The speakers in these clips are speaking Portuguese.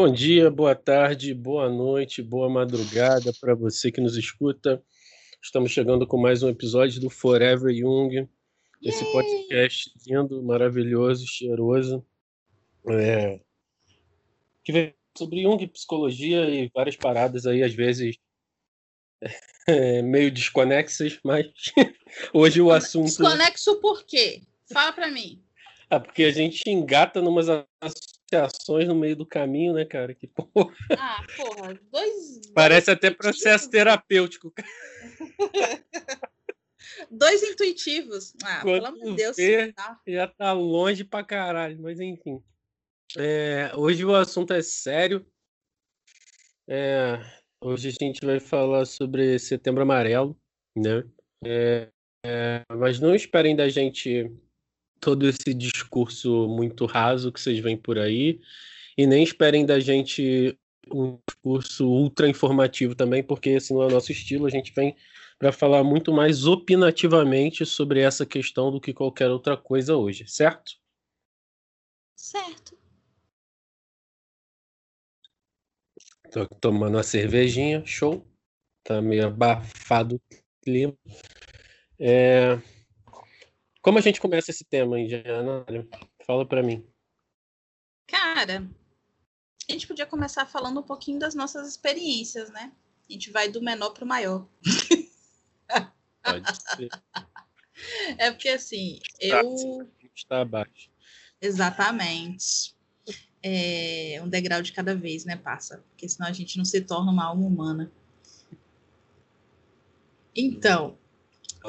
Bom dia, boa tarde, boa noite, boa madrugada para você que nos escuta. Estamos chegando com mais um episódio do Forever Young, esse Yay! podcast lindo, maravilhoso, cheiroso, é, que vem sobre Jung, psicologia e várias paradas aí, às vezes é, meio desconexas, mas hoje o assunto. Desconexo por quê? Fala pra mim. Ah, porque a gente engata numas associações no meio do caminho, né, cara? Que porra. Ah, porra, dois. Parece dois até processo terapêutico. Dois intuitivos. Ah, pelo Quando amor de Deus. tá? Já tá longe pra caralho, mas enfim. É, hoje o assunto é sério. É, hoje a gente vai falar sobre Setembro Amarelo, né? É, é, mas não esperem da gente todo esse discurso muito raso que vocês veem por aí, e nem esperem da gente um discurso ultra informativo também, porque esse não é o nosso estilo. A gente vem para falar muito mais opinativamente sobre essa questão do que qualquer outra coisa hoje, certo? Certo. Tô tomando uma cervejinha, show. Tá meio abafado o clima. É, Como a gente começa esse tema Janário? Fala para mim. Cara, a gente podia começar falando um pouquinho das nossas experiências, né? A gente vai do menor pro maior. Pode ser. É porque assim, eu. Está abaixo. Exatamente. É um degrau de cada vez, né, passa? Porque senão a gente não se torna uma alma humana. Então,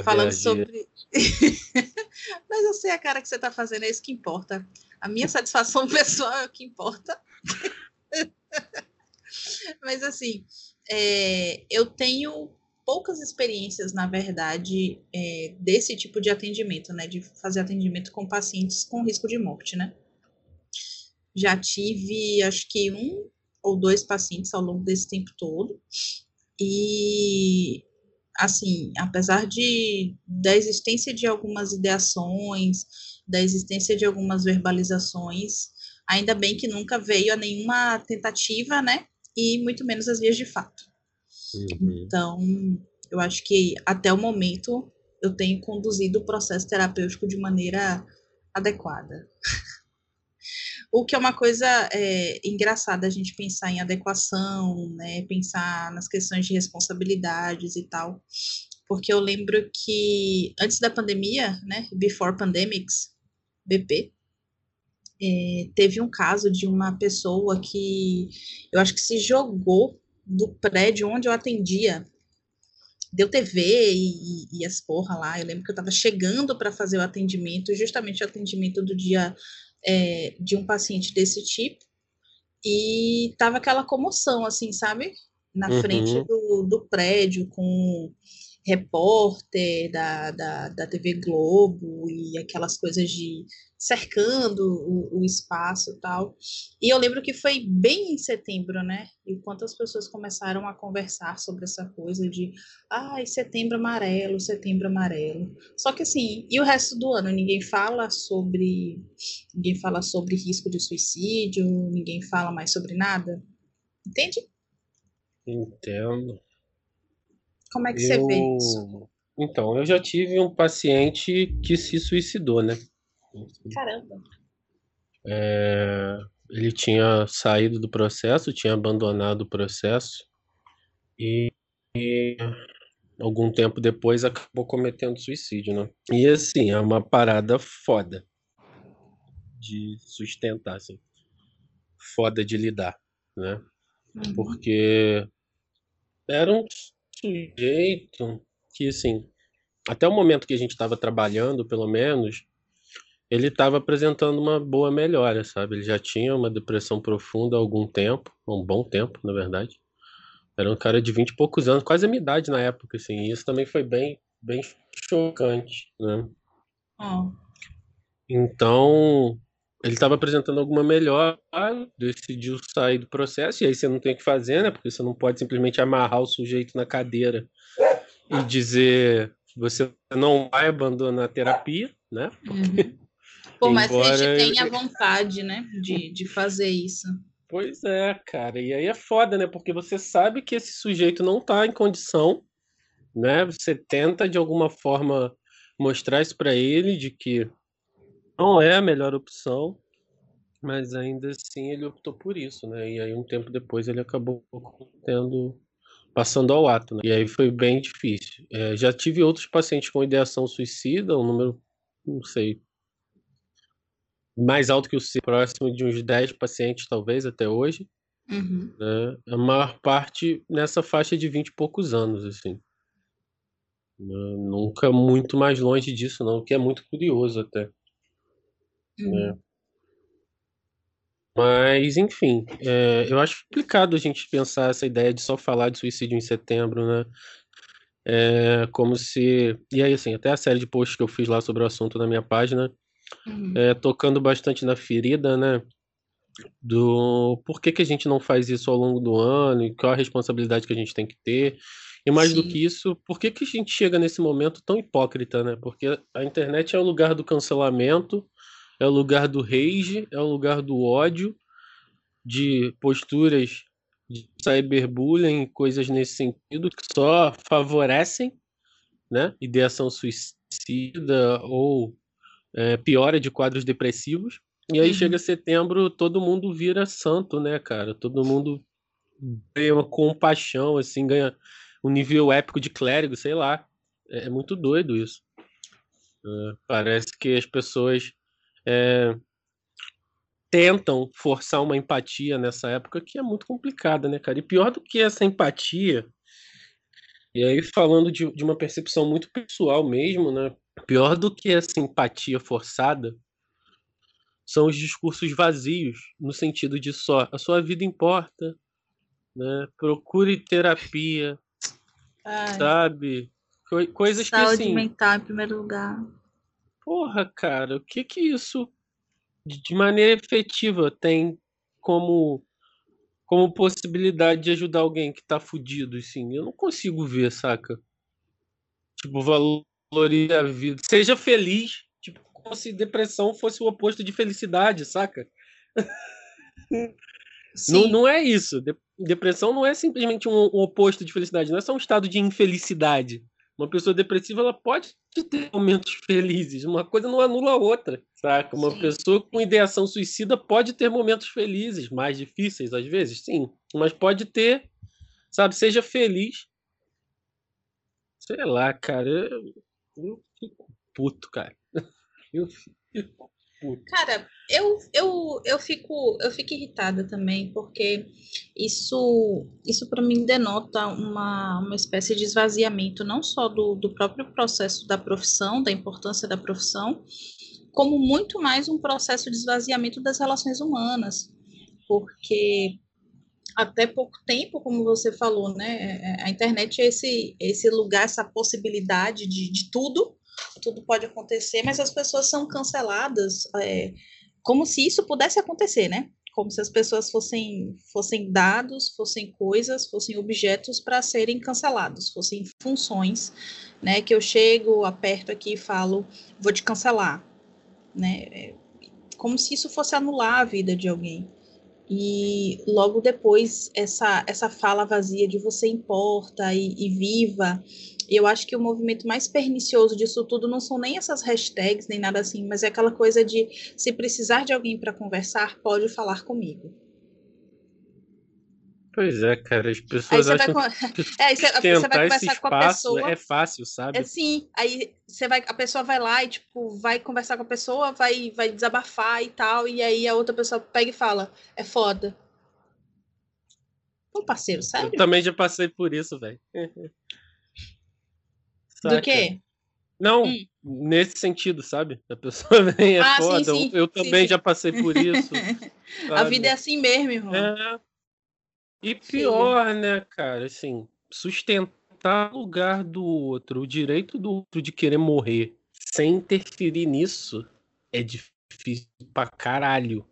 falando reagir. sobre. Mas eu sei a cara que você tá fazendo, é isso que importa. A minha satisfação pessoal é o que importa. Mas assim, é, eu tenho poucas experiências, na verdade, é, desse tipo de atendimento, né? De fazer atendimento com pacientes com risco de morte, né? Já tive, acho que um ou dois pacientes ao longo desse tempo todo. E assim, apesar de da existência de algumas ideações, da existência de algumas verbalizações, ainda bem que nunca veio a nenhuma tentativa, né? E muito menos as vias de fato. Uhum. Então, eu acho que até o momento eu tenho conduzido o processo terapêutico de maneira adequada. O que é uma coisa é, engraçada a gente pensar em adequação, né? Pensar nas questões de responsabilidades e tal. Porque eu lembro que antes da pandemia, né? Before Pandemics, BP, é, teve um caso de uma pessoa que eu acho que se jogou do prédio onde eu atendia. Deu TV e, e as porra lá. Eu lembro que eu tava chegando para fazer o atendimento, justamente o atendimento do dia é, de um paciente desse tipo. E tava aquela comoção, assim, sabe? Na Uhum. frente do, do prédio, com repórter da, da, da TV Globo e aquelas coisas de cercando o, o espaço e tal. E eu lembro que foi bem em setembro, né? E quantas pessoas começaram a conversar sobre essa coisa de ai, setembro amarelo, setembro amarelo. Só que assim, e o resto do ano? Ninguém fala sobre. Ninguém fala sobre risco de suicídio, ninguém fala mais sobre nada. Entende? Entendo. Como é que você vê isso? Eu... Então, eu já tive um paciente que se suicidou, né? Caramba. É, Ele tinha saído do processo, tinha abandonado o processo e, e algum tempo depois acabou cometendo suicídio, né? E assim, é uma parada foda de sustentar, assim. Foda de lidar, né? Uhum. Porque era um sujeito que, assim, até o momento que a gente estava trabalhando, pelo menos, ele estava apresentando uma boa melhora, sabe? Ele já tinha uma depressão profunda há algum tempo, um bom tempo, na verdade. Era um cara de 20 e poucos anos, quase a minha idade na época, assim. E isso também foi bem, bem chocante, né? Ó, Então, ele estava apresentando alguma melhora, decidiu sair do processo, e aí você não tem o que fazer, né? Porque você não pode simplesmente amarrar o sujeito na cadeira e dizer você não vai abandonar a terapia, né? uhum. Por mais que a Embora gente tenha vontade, né, de, de fazer isso. Pois é, cara. E aí é foda, né? Porque você sabe que esse sujeito não tá em condição, né? Você tenta de alguma forma mostrar isso para ele de que não é a melhor opção, mas ainda assim ele optou por isso, né? E aí um tempo depois ele acabou tendo passando ao ato, né? E aí foi bem difícil. É, já tive outros pacientes com ideação suicida, um número, não sei, mais alto que o seu, próximo de uns 10 pacientes, talvez, até hoje. Uhum. Né? A maior parte nessa faixa de 20 e poucos anos, assim. Né? Nunca muito mais longe disso, não, o que é muito curioso até. Uhum. Né? Mas, enfim, é, eu acho complicado a gente pensar essa ideia de só falar de suicídio em setembro, né? É como se. E aí, assim, até a série de posts que eu fiz lá sobre o assunto na minha página, Uhum. é, tocando bastante na ferida, né? Do por que, que a gente não faz isso ao longo do ano e qual a responsabilidade que a gente tem que ter. E mais do Sim. que isso, por que, que a gente chega nesse momento tão hipócrita, né? Porque a internet é o lugar do cancelamento, é o lugar do rage, é o lugar do ódio, de posturas de cyberbullying, coisas nesse sentido, que só favorecem né? ideação suicida ou é, piora de quadros depressivos. E aí Uhum. chega setembro, todo mundo vira santo, né, cara? Todo mundo ganha uma compaixão, assim, ganha um nível épico de clérigo, sei lá. É, é muito doido isso. É, parece que as pessoas é, tentam forçar uma empatia nessa época que é muito complicada, né, cara? E pior do que essa empatia, e aí falando de, de uma percepção muito pessoal mesmo, né? Pior do que essa empatia forçada são os discursos vazios, no sentido de só a sua vida importa, né? Procure terapia, Ai, sabe? Co- coisas que saúde assim, mental em primeiro lugar. porra, cara, o que que isso de maneira efetiva tem como como possibilidade de ajudar alguém que tá fudido, assim? Eu não consigo ver, saca? Tipo, valorize a vida. Seja feliz, tipo, como se depressão fosse o oposto de felicidade, saca? Não, não é isso. De- Depressão não é simplesmente um, um oposto de felicidade, não é só um estado de infelicidade. Uma pessoa depressiva ela pode ter momentos felizes, uma coisa não anula a outra, saca? Uma Sim. pessoa com ideação suicida pode ter momentos felizes, mais difíceis às vezes, sim, mas pode ter, sabe? Seja feliz. Sei lá, cara, eu, eu fico puto, cara. Eu fico puto. Cara, eu, eu, eu, fico, eu fico irritada também, porque isso, isso para mim denota uma, uma espécie de esvaziamento, não só do, do próprio processo da profissão, da importância da profissão, como muito mais um processo de esvaziamento das relações humanas. Porque até pouco tempo, como você falou, né, a internet é esse, esse lugar, essa possibilidade de, de tudo, tudo pode acontecer, mas as pessoas são canceladas é, como se isso pudesse acontecer, né? Como se as pessoas fossem, fossem dados, fossem coisas, fossem objetos para serem cancelados, fossem funções, né? Que eu chego, aperto aqui e falo, vou te cancelar, né? Como se isso fosse anular a vida de alguém. E logo depois, essa, essa fala vazia de você importa e, e viva, eu acho que o movimento mais pernicioso disso tudo não são nem essas hashtags, nem nada assim, mas é aquela coisa de se precisar de alguém para conversar, pode falar comigo. Pois é, cara, as Aí pessoas vai, acham con- que é, aí você, você vai esse conversar com a pessoa. é fácil, sabe? É sim, aí você vai, a pessoa vai lá e tipo vai conversar com a pessoa, vai, vai desabafar e tal, e aí a outra pessoa pega e fala, é foda. Pô, parceiro, Eu sério? também já passei por isso, velho. Do quê? Não, Hum. nesse sentido, sabe? A pessoa vem, é Ah, sim, foda. sim, eu sim, também sim. já passei por isso. A vida é assim mesmo, irmão. É. E pior, né, cara, assim, sustentar o lugar do outro, o direito do outro de querer morrer, sem interferir nisso, é difícil pra caralho.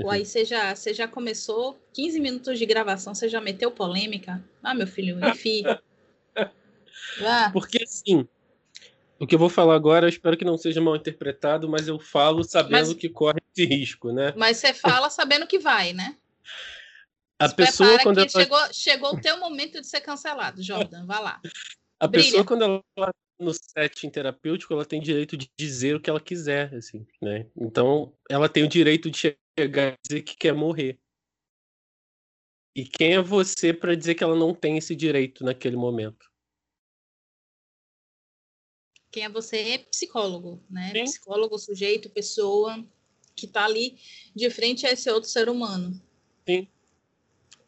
Pô, aí você já, você já começou 15 minutos de gravação, você já meteu polêmica? Ah, meu filho, enfim. Porque, assim, o que eu vou falar agora, eu espero que não seja mal interpretado, mas eu falo sabendo Mas- que corre esse risco, né? Mas você fala sabendo que vai, né? A Se pessoa quando ela... chegou, chegou o teu momento de ser cancelado, Jordan, vá lá. A Brilha. pessoa quando ela no setting terapêutico, ela tem direito de dizer o que ela quiser, assim, né? Então, ela tem o direito de chegar e dizer que quer morrer. E quem é você para dizer que ela não tem esse direito naquele momento? Quem é você é psicólogo, né? Sim. Psicólogo, sujeito, pessoa que está ali de frente a esse outro ser humano. Sim.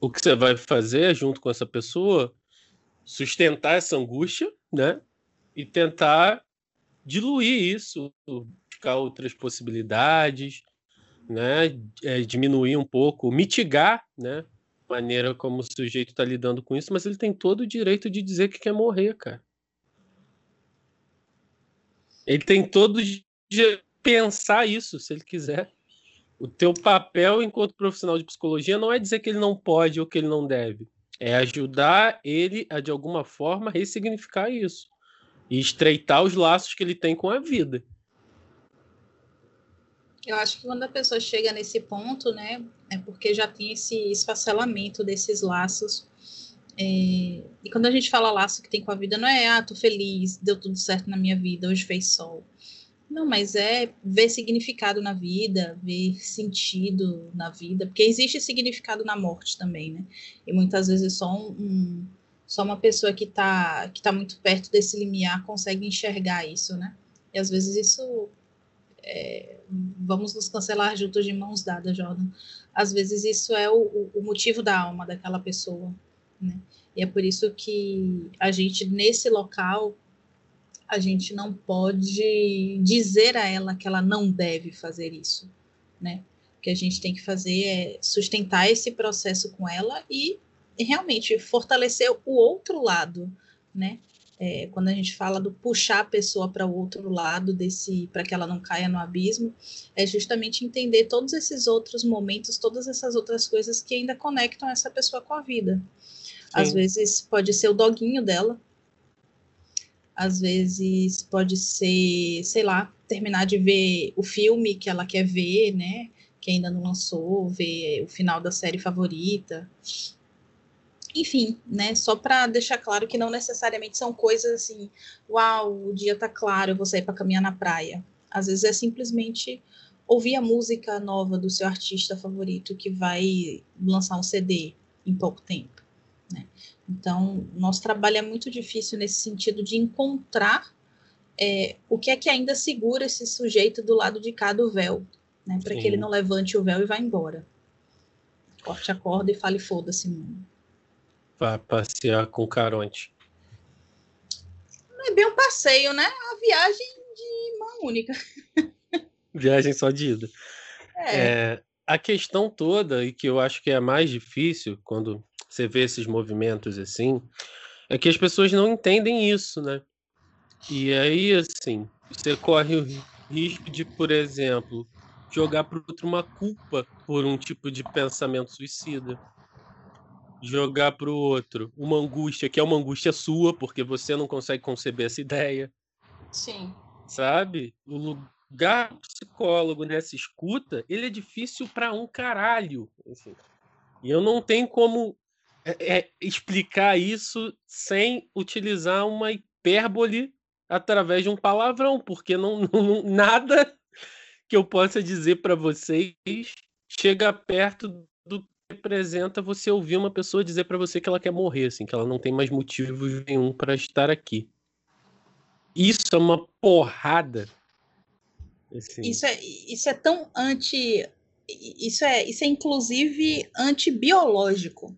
O que você vai fazer junto com essa pessoa, sustentar essa angústia, né? e tentar diluir isso, buscar outras possibilidades, né? É, diminuir um pouco, mitigar, né? A maneira como o sujeito está lidando com isso, mas ele tem todo o direito de dizer que quer morrer, cara. Ele tem todo de pensar isso, se ele quiser. O teu papel enquanto profissional de psicologia não é dizer que ele não pode ou que ele não deve. É ajudar ele a, de alguma forma, ressignificar isso e estreitar os laços que ele tem com a vida. Eu acho que quando a pessoa chega nesse ponto, né, é porque já tem esse esfacelamento desses laços. É... E quando a gente fala laço que tem com a vida, não é, ah, tô feliz, deu tudo certo na minha vida, hoje fez sol. Não, mas é ver significado na vida, ver sentido na vida, porque existe significado na morte também, né? E muitas vezes só um, um só uma pessoa que está que tá muito perto desse limiar consegue enxergar isso, né? E às vezes isso. É, vamos nos cancelar juntos de mãos dadas, Jordan. Às vezes isso é o, o motivo da alma daquela pessoa, né? E é por isso que a gente, nesse local, a gente não pode dizer a ela que ela não deve fazer isso, né? O que a gente tem que fazer é sustentar esse processo com ela e realmente fortalecer o outro lado, né? É, quando a gente fala do puxar a pessoa para o outro lado desse, para que ela não caia no abismo, é justamente entender todos esses outros momentos, todas essas outras coisas que ainda conectam essa pessoa com a vida. Sim. Às vezes pode ser o doguinho dela, às vezes pode ser, sei lá, terminar de ver o filme que ela quer ver, né? Que ainda não lançou, ver o final da série favorita. Enfim, né? Só para deixar claro que não necessariamente são coisas assim, uau, o dia tá claro, eu vou sair para caminhar na praia. Às vezes é simplesmente ouvir a música nova do seu artista favorito que vai lançar um CD em pouco tempo. Né? Então, nosso trabalho é muito difícil nesse sentido de encontrar é, o que é que ainda segura esse sujeito do lado de cá do véu, né? para que ele não levante o véu e vá embora. Corte a corda e fale foda-se, mundo para passear com o Caronte? Não é bem um passeio, né? É uma viagem de mão única. viagem só de ida. É. é. A questão toda, e que eu acho que é a mais difícil quando você vê esses movimentos assim, é que as pessoas não entendem isso, né? E aí, assim, você corre o risco de, por exemplo, jogar para outro uma culpa por um tipo de pensamento suicida jogar para o outro uma angústia que é uma angústia sua, porque você não consegue conceber essa ideia. Sim. Sabe? O lugar psicólogo nessa escuta, ele é difícil para um caralho. Assim. E eu não tenho como é, é, explicar isso sem utilizar uma hipérbole através de um palavrão, porque não, não nada que eu possa dizer para vocês chega perto representa você ouvir uma pessoa dizer para você que ela quer morrer, assim, que ela não tem mais motivo nenhum para estar aqui. Isso é uma porrada. Assim. Isso, é, isso é tão anti. Isso é, isso é inclusive antibiológico.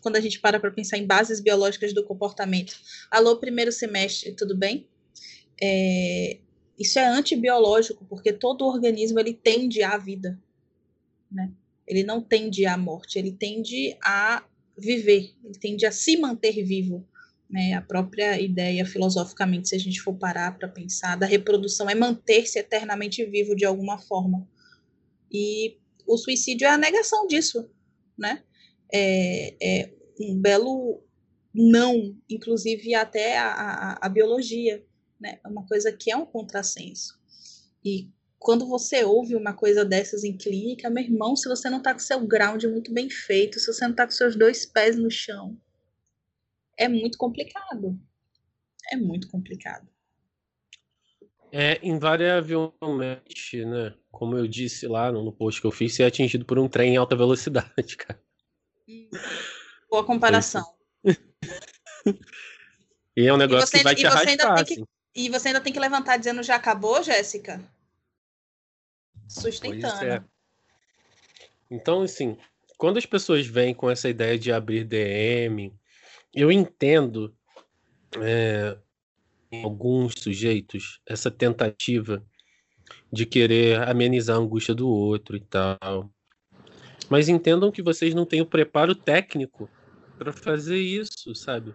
Quando a gente para para pensar em bases biológicas do comportamento. Alô, primeiro semestre, tudo bem? É, isso é antibiológico, porque todo organismo ele tende à vida. Né? Ele não tende à morte, ele tende a viver, ele tende a se manter vivo. Né? A própria ideia, filosoficamente, se a gente for parar para pensar, da reprodução é manter-se eternamente vivo de alguma forma. E o suicídio é a negação disso. Né? É, é um belo não, inclusive até a, a, a biologia. Né? É uma coisa que é um contrassenso. E quando você ouve uma coisa dessas em clínica, meu irmão, se você não tá com seu ground muito bem feito, se você não tá com seus dois pés no chão, é muito complicado. É muito complicado. É invariavelmente, né? Como eu disse lá no post que eu fiz, ser atingido por um trem em alta velocidade, cara. Hum, boa comparação. e é um negócio você, que vai te arrastar, que, assim. E você ainda tem que levantar dizendo já acabou, Jéssica? Sustentando. É. Então, assim, quando as pessoas vêm com essa ideia de abrir DM, eu entendo é, alguns sujeitos essa tentativa de querer amenizar a angústia do outro e tal. Mas entendam que vocês não têm o preparo técnico para fazer isso, sabe?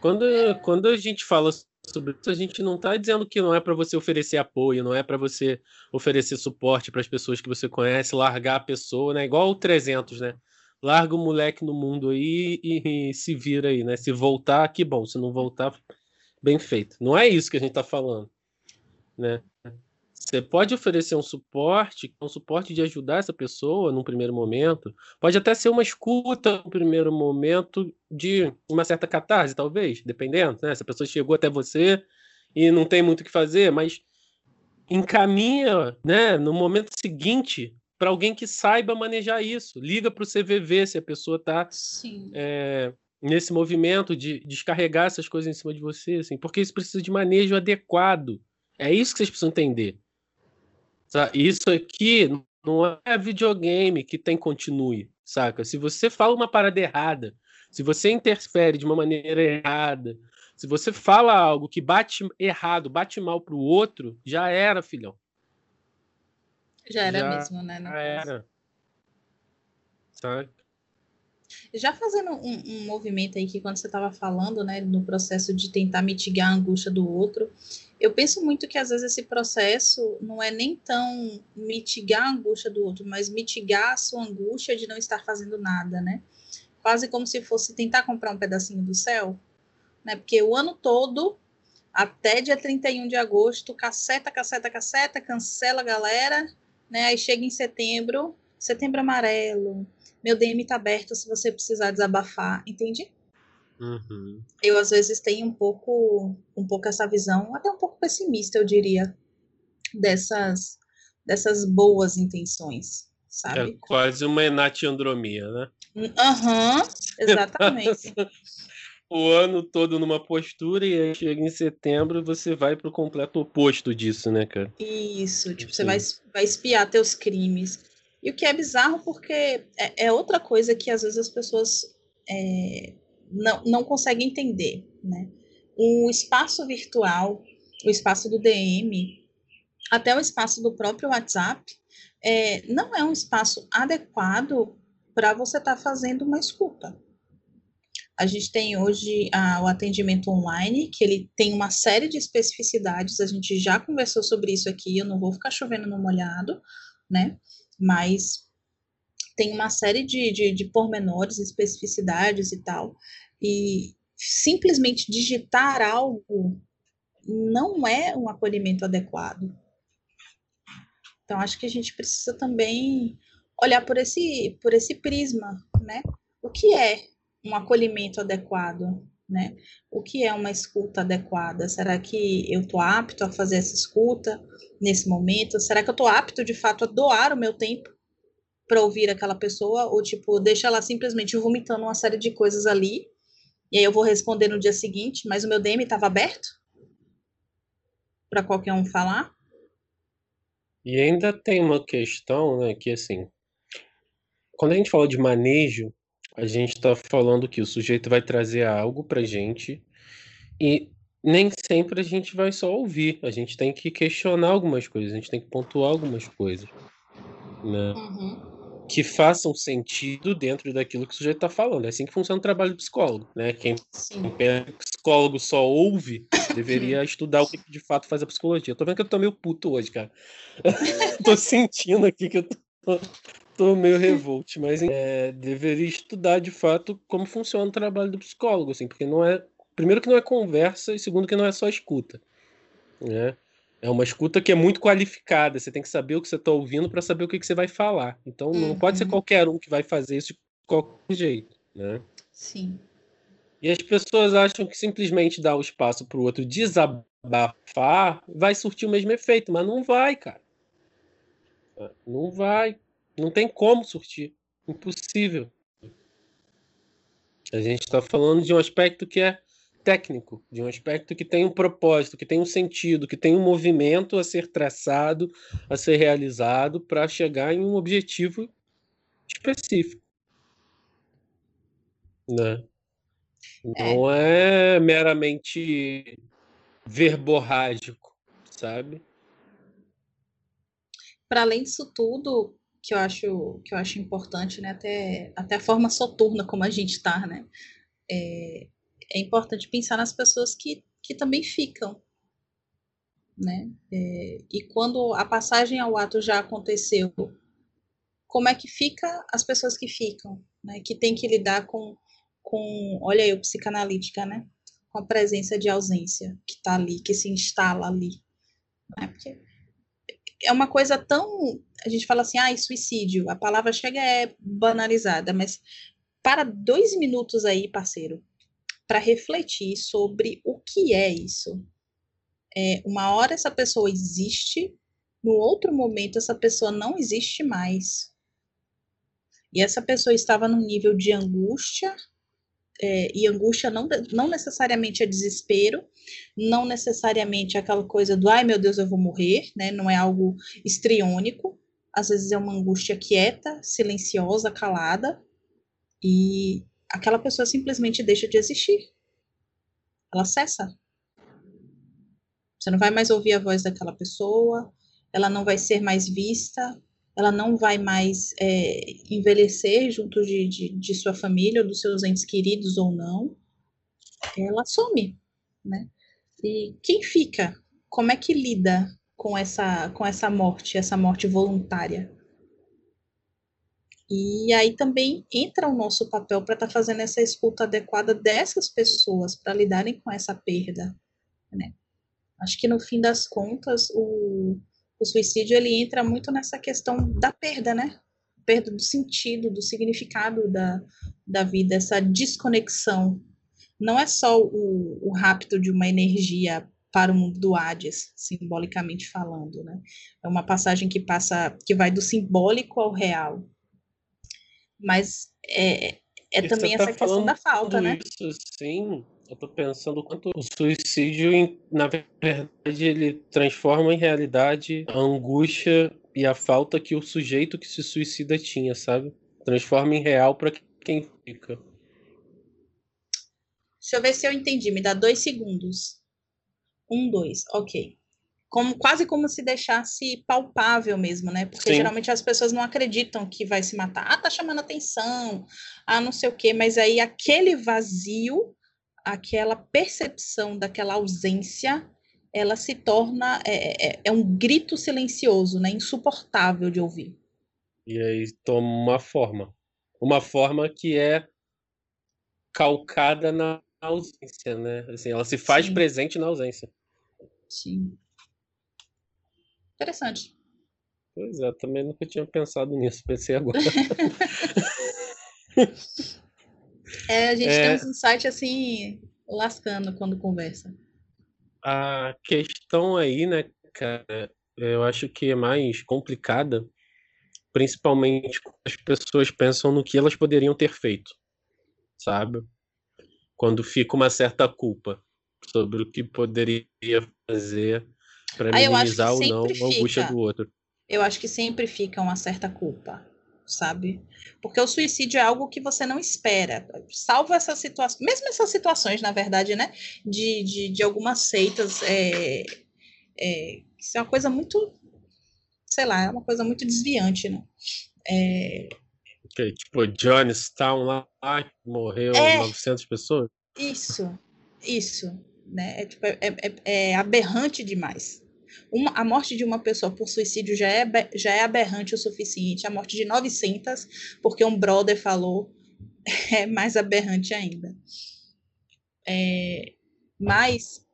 Quando, quando a gente fala sobre isso, a gente não está dizendo que não é para você oferecer apoio, não é para você oferecer suporte para as pessoas que você conhece, largar a pessoa, né? Igual o 300, né? Larga o moleque no mundo aí e, e se vira aí, né? Se voltar, que bom. Se não voltar, bem feito. Não é isso que a gente está falando, né? Você pode oferecer um suporte, um suporte de ajudar essa pessoa num primeiro momento. Pode até ser uma escuta no primeiro momento de uma certa catarse, talvez, dependendo. Né? Se a pessoa chegou até você e não tem muito o que fazer, mas encaminha né, no momento seguinte para alguém que saiba manejar isso. Liga para o CVV se a pessoa está é, nesse movimento de descarregar essas coisas em cima de você, assim, porque isso precisa de manejo adequado. É isso que vocês precisam entender. Isso aqui não é videogame que tem continue, saca? Se você fala uma parada errada, se você interfere de uma maneira errada, se você fala algo que bate errado, bate mal pro outro, já era, filhão. Já era já mesmo, né? Já era. Sabe? Já fazendo um, um, movimento aí que quando você estava falando, né, no processo de tentar mitigar a angústia do outro, eu penso muito que às vezes esse processo não é nem tão mitigar a angústia do outro, mas mitigar a sua angústia de não estar fazendo nada, né? Quase como se fosse tentar comprar um pedacinho do céu, né? Porque o ano todo, até dia 31 de agosto, caceta, caceta, caceta, cancela a galera, né? Aí chega em setembro, setembro amarelo, meu DM tá aberto se você precisar desabafar, entende? Uhum. Eu às vezes tenho um pouco, um pouco essa visão, até um pouco pessimista, eu diria, dessas, dessas boas intenções, sabe? É quase uma enatiandromia, né? Aham, uhum, exatamente. o ano todo numa postura e aí chega em setembro você vai pro completo oposto disso, né, cara? Isso, tipo, Sim. você vai, vai espiar teus crimes. E o que é bizarro porque é, é outra coisa que às vezes as pessoas é, não, não conseguem entender, né? O espaço virtual, o espaço do DM, até o espaço do próprio WhatsApp, é, não é um espaço adequado para você estar tá fazendo uma escuta. A gente tem hoje ah, o atendimento online, que ele tem uma série de especificidades, a gente já conversou sobre isso aqui, eu não vou ficar chovendo no molhado, né? Mas tem uma série de, de, de pormenores, especificidades e tal, e simplesmente digitar algo não é um acolhimento adequado. Então, acho que a gente precisa também olhar por esse, por esse prisma, né? O que é um acolhimento adequado, né? O que é uma escuta adequada? Será que eu estou apto a fazer essa escuta nesse momento? Será que eu estou apto, de fato, a doar o meu tempo para ouvir aquela pessoa? Ou, tipo, deixa ela simplesmente vomitando uma série de coisas ali e aí eu vou responder no dia seguinte, mas o meu DM estava aberto para qualquer um falar? E ainda tem uma questão, né, que assim, quando a gente fala de manejo, a gente está falando que o sujeito vai trazer algo para gente e nem sempre a gente vai só ouvir, a gente tem que questionar algumas coisas, a gente tem que pontuar algumas coisas, né? Uhum. Que façam sentido dentro daquilo que o sujeito está falando. É assim que funciona o trabalho do psicólogo, né? Quem o psicólogo só ouve deveria estudar o que de fato faz a psicologia. Eu tô vendo que eu tô meio puto hoje, cara. tô sentindo aqui que eu tô, tô meio revolt, mas é, deveria estudar de fato como funciona o trabalho do psicólogo, assim, porque não é primeiro que não é conversa e segundo que não é só escuta, né? É uma escuta que é muito qualificada. Você tem que saber o que você está ouvindo para saber o que, que, você vai falar. Então uhum. não pode ser uhum. qualquer um que vai fazer isso de qualquer jeito, né? Sim. E as pessoas acham que simplesmente dar o espaço para o outro desabafar vai surtir o mesmo efeito, mas não vai, cara. Não vai. Não tem como surtir. Impossível. A gente está falando de um aspecto que é técnico, de um aspecto que tem um propósito, que tem um sentido, que tem um movimento a ser traçado, a ser realizado para chegar em um objetivo específico. Né? Não é, é meramente verborrágico, sabe? Para além disso tudo, que eu acho que eu acho importante, né? Até, até a forma soturna como a gente está, né? É, é importante pensar nas pessoas que, que também ficam. Né? É, e quando a passagem ao ato já aconteceu, como é que fica as pessoas que ficam, né? que tem que lidar com, com olha aí, psicanalítica, né? com a presença de ausência que está ali, que se instala ali. Né? Porque é uma coisa tão. A gente fala assim, ah, suicídio, a palavra chega é banalizada, mas para dois minutos aí, parceiro, para refletir sobre o que é isso. É, uma hora essa pessoa existe, no outro momento essa pessoa não existe mais. E essa pessoa estava num nível de angústia, é, e angústia não, não necessariamente é desespero, não necessariamente é aquela coisa do ai meu Deus, eu vou morrer, né? Não é algo estriônico. Às vezes é uma angústia quieta, silenciosa, calada, e aquela pessoa simplesmente deixa de existir. Ela cessa. Você não vai mais ouvir a voz daquela pessoa, ela não vai ser mais vista, ela não vai mais é, envelhecer junto de, de, de, sua família, ou dos seus entes queridos ou não. Ela some, né? E quem fica? Como é que lida com essa, com essa morte, essa morte voluntária? E aí também entra o nosso papel para estar tá fazendo essa escuta adequada dessas pessoas para lidarem com essa perda. Né? Acho que no fim das contas o, o suicídio ele entra muito nessa questão da perda, né? Perda do sentido, do significado da, da vida, essa desconexão. Não é só o, o rapto de uma energia para o mundo do Hades, simbolicamente falando, né? É uma passagem que passa, que vai do simbólico ao real, mas é, é também essa tá questão da falta, né? Isso, sim, eu tô pensando quanto o suicídio, na verdade, ele transforma em realidade a angústia e a falta que o sujeito que se suicida tinha, sabe? Transforma em real para quem fica. Deixa eu ver se eu entendi. Me dá dois segundos. Um, dois. Ok como quase como se deixasse palpável mesmo, né? Porque Sim. geralmente as pessoas não acreditam que vai se matar. Ah, tá chamando atenção, ah, não sei o quê, mas aí aquele vazio, aquela percepção daquela ausência, ela se torna é, é, é um grito silencioso, né? Insuportável de ouvir. E aí toma uma forma, uma forma que é calcada na ausência, né? Assim, ela se faz Sim. presente na ausência. Sim. Interessante. Pois é, também nunca tinha pensado nisso, pensei agora. é, a gente é... tem uns insights assim, lascando quando conversa. A questão aí, né, cara, eu acho que é mais complicada, principalmente quando as pessoas pensam no que elas poderiam ter feito, sabe? Quando fica uma certa culpa sobre o que poderia fazer para minimizar ou não fica, a angústia do outro. Eu acho que sempre fica uma certa culpa, sabe? Porque o suicídio é algo que você não espera. Salvo essas situações, mesmo essas situações, na verdade, né? De, de, de algumas seitas. É, é, isso é uma coisa muito. Sei lá, é uma coisa muito desviante, né? É, que, tipo, Johnstown lá, morreu é, 900 pessoas? Isso, isso. Né? É, tipo, é, é, é aberrante demais. Uma, a morte de uma pessoa por suicídio já é, já é aberrante o suficiente. A morte de 900, porque um brother falou, é mais aberrante ainda. É, mas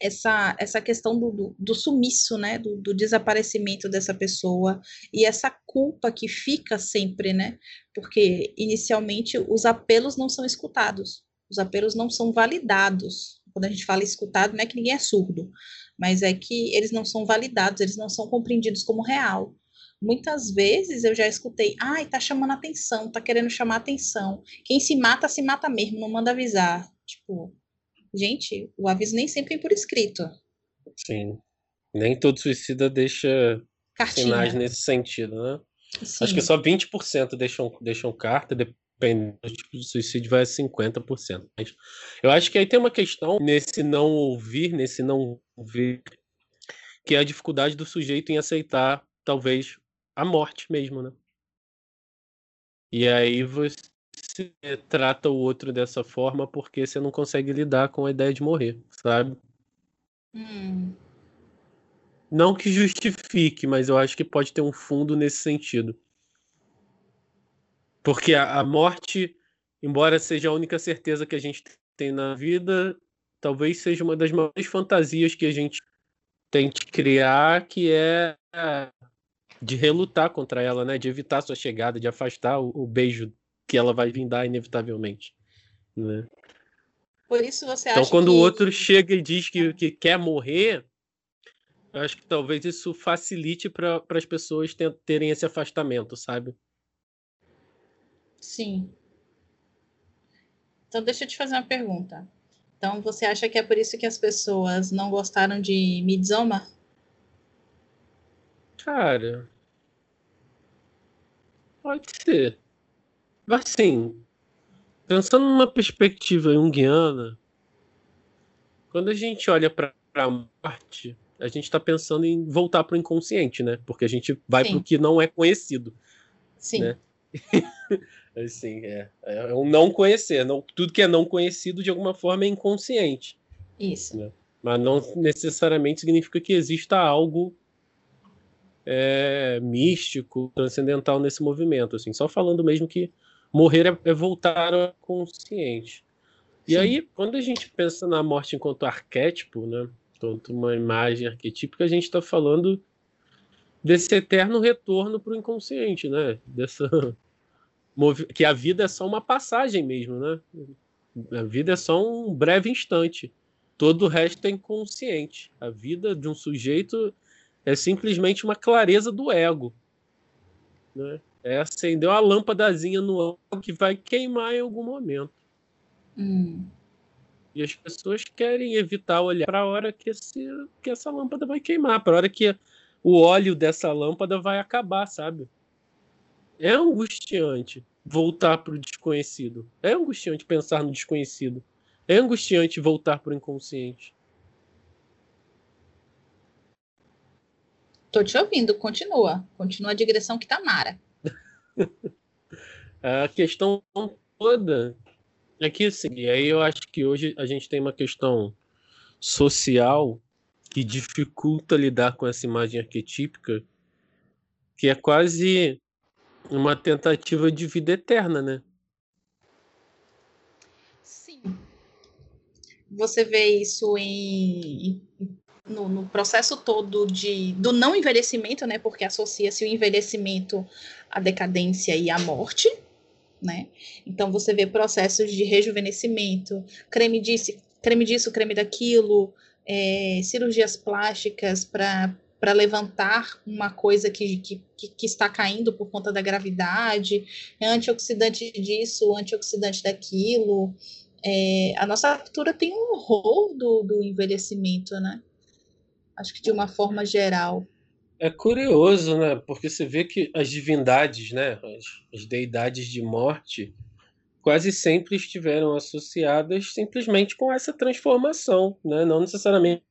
essa, essa questão do, do, do sumiço, né, do, do, desaparecimento dessa pessoa e essa culpa que fica sempre, né, porque inicialmente os apelos não são escutados, os apelos não são validados. Quando a gente fala escutado, não é que ninguém é surdo, mas é que eles não são validados, eles não são compreendidos como real. Muitas vezes eu já escutei, ai, tá chamando atenção, tá querendo chamar atenção. Quem se mata, se mata mesmo, não manda avisar. Tipo, gente, o aviso nem sempre vem por escrito. Sim. Nem todo suicida deixa Cartinha. sinais nesse sentido, né? Sim. Acho que só 20% deixam, deixam carta, dependendo do tipo de suicídio, vai a 50%. Mas eu acho que aí tem uma questão nesse não ouvir, nesse não ouvir, que é a dificuldade do sujeito em aceitar, talvez, a morte mesmo, né? E aí você trata o outro dessa forma porque você não consegue lidar com a ideia de morrer, sabe? Hum. Não que justifique, mas eu acho que pode ter um fundo nesse sentido. Porque a, a morte, embora seja a única certeza que a gente tem na vida, talvez seja uma das maiores fantasias que a gente tente criar, que é de relutar contra ela, né? De evitar sua chegada, de afastar o, o beijo que ela vai vir dar inevitavelmente. Né? Por isso você então, acha quando que... o outro chega e diz que, que quer morrer, eu acho que talvez isso facilite para as pessoas terem esse afastamento, sabe? Sim. Então, deixa eu te fazer uma pergunta. Então, você acha que é por isso que as pessoas não gostaram de Midsommar? Cara, pode ser. Assim, pensando numa perspectiva junguiana, quando a gente olha para a morte, a gente está pensando em voltar para o inconsciente, né? Porque a gente vai para o que não é conhecido. Sim. Né? assim, é, é um não conhecer. Não, tudo que é não conhecido, de alguma forma, é inconsciente. Isso. Né? Mas não necessariamente significa que exista algo é, místico, transcendental nesse movimento. Assim, só falando mesmo que morrer é, é voltar ao consciente. E Sim. aí, quando a gente pensa na morte enquanto arquétipo, né, enquanto uma imagem arquetípica, a gente está falando desse eterno retorno para o inconsciente, né? Dessa que a vida é só uma passagem mesmo, né? A vida é só um breve instante. Todo o resto é inconsciente. A vida de um sujeito é simplesmente uma clareza do ego. Né? É acender uma lâmpadazinha no algo que vai queimar em algum momento. Hum. E as pessoas querem evitar olhar para a hora que, esse, que essa lâmpada vai queimar, para a hora que o óleo dessa lâmpada vai acabar, sabe? É angustiante voltar para o desconhecido. É angustiante pensar no desconhecido. É angustiante voltar para o inconsciente. Tô te ouvindo, continua. Continua a digressão que tá mara. a questão toda é que, assim, aí eu acho que hoje a gente tem uma questão social que dificulta lidar com essa imagem arquetípica, que é quase uma tentativa de vida eterna, né? Sim. Você vê isso em, no, no, processo todo de, do não envelhecimento, né? Porque associa-se o envelhecimento à decadência e à morte, né? Então você vê processos de rejuvenescimento, creme disso, creme disso, creme daquilo, é, cirurgias plásticas para para levantar uma coisa que, que, que, está caindo por conta da gravidade, antioxidante disso, antioxidante daquilo. É, a nossa cultura tem um horror do, do envelhecimento, né? Acho que de uma forma geral. É curioso, né? Porque você vê que as divindades, né? As, as deidades de morte, quase sempre estiveram associadas simplesmente com essa transformação, né? Não necessariamente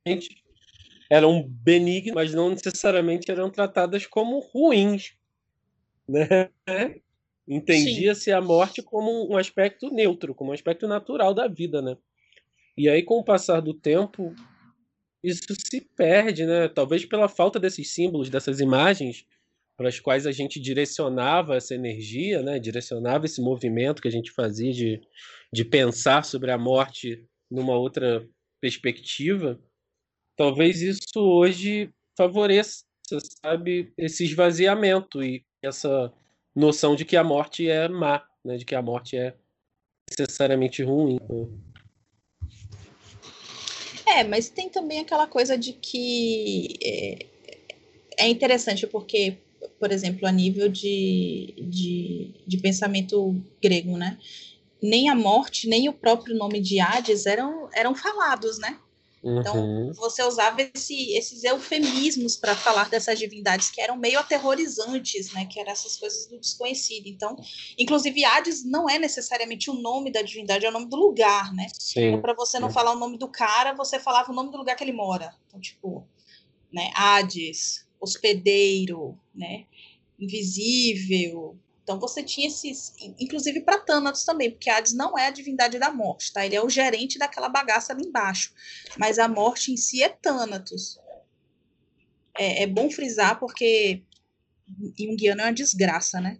eram benignas, mas não necessariamente eram tratadas como ruins, né? Entendia-se a morte como um aspecto neutro, como um aspecto natural da vida, né? E aí, com o passar do tempo, isso se perde, né? Talvez pela falta desses símbolos, dessas imagens para as quais a gente direcionava essa energia, né? Direcionava esse movimento que a gente fazia de, de pensar sobre a morte numa outra perspectiva. Talvez isso hoje favoreça, sabe, esse esvaziamento e essa noção de que a morte é má, né? De que a morte é necessariamente ruim. É, mas tem também aquela coisa de que é, é interessante porque, por exemplo, a nível de, de, de pensamento grego, né? Nem a morte, nem o próprio nome de Hades eram, eram falados, né? Então, uhum. você usava esse, esses eufemismos para falar dessas divindades que eram meio aterrorizantes, né? Que eram essas coisas do desconhecido. Então, inclusive, Hades não é necessariamente o nome da divindade, é o nome do lugar, né? Sim. Então, para você não falar o nome do cara, você falava o nome do lugar que ele mora. Então, tipo, né? Hades, hospedeiro, né? Invisível, então você tinha esses, inclusive para Thanatos também, porque Hades não é a divindade da morte, tá? Ele é o gerente daquela bagaça ali embaixo. Mas a morte em si é Thanatos. É, é bom frisar porque Jungiano é uma desgraça, né?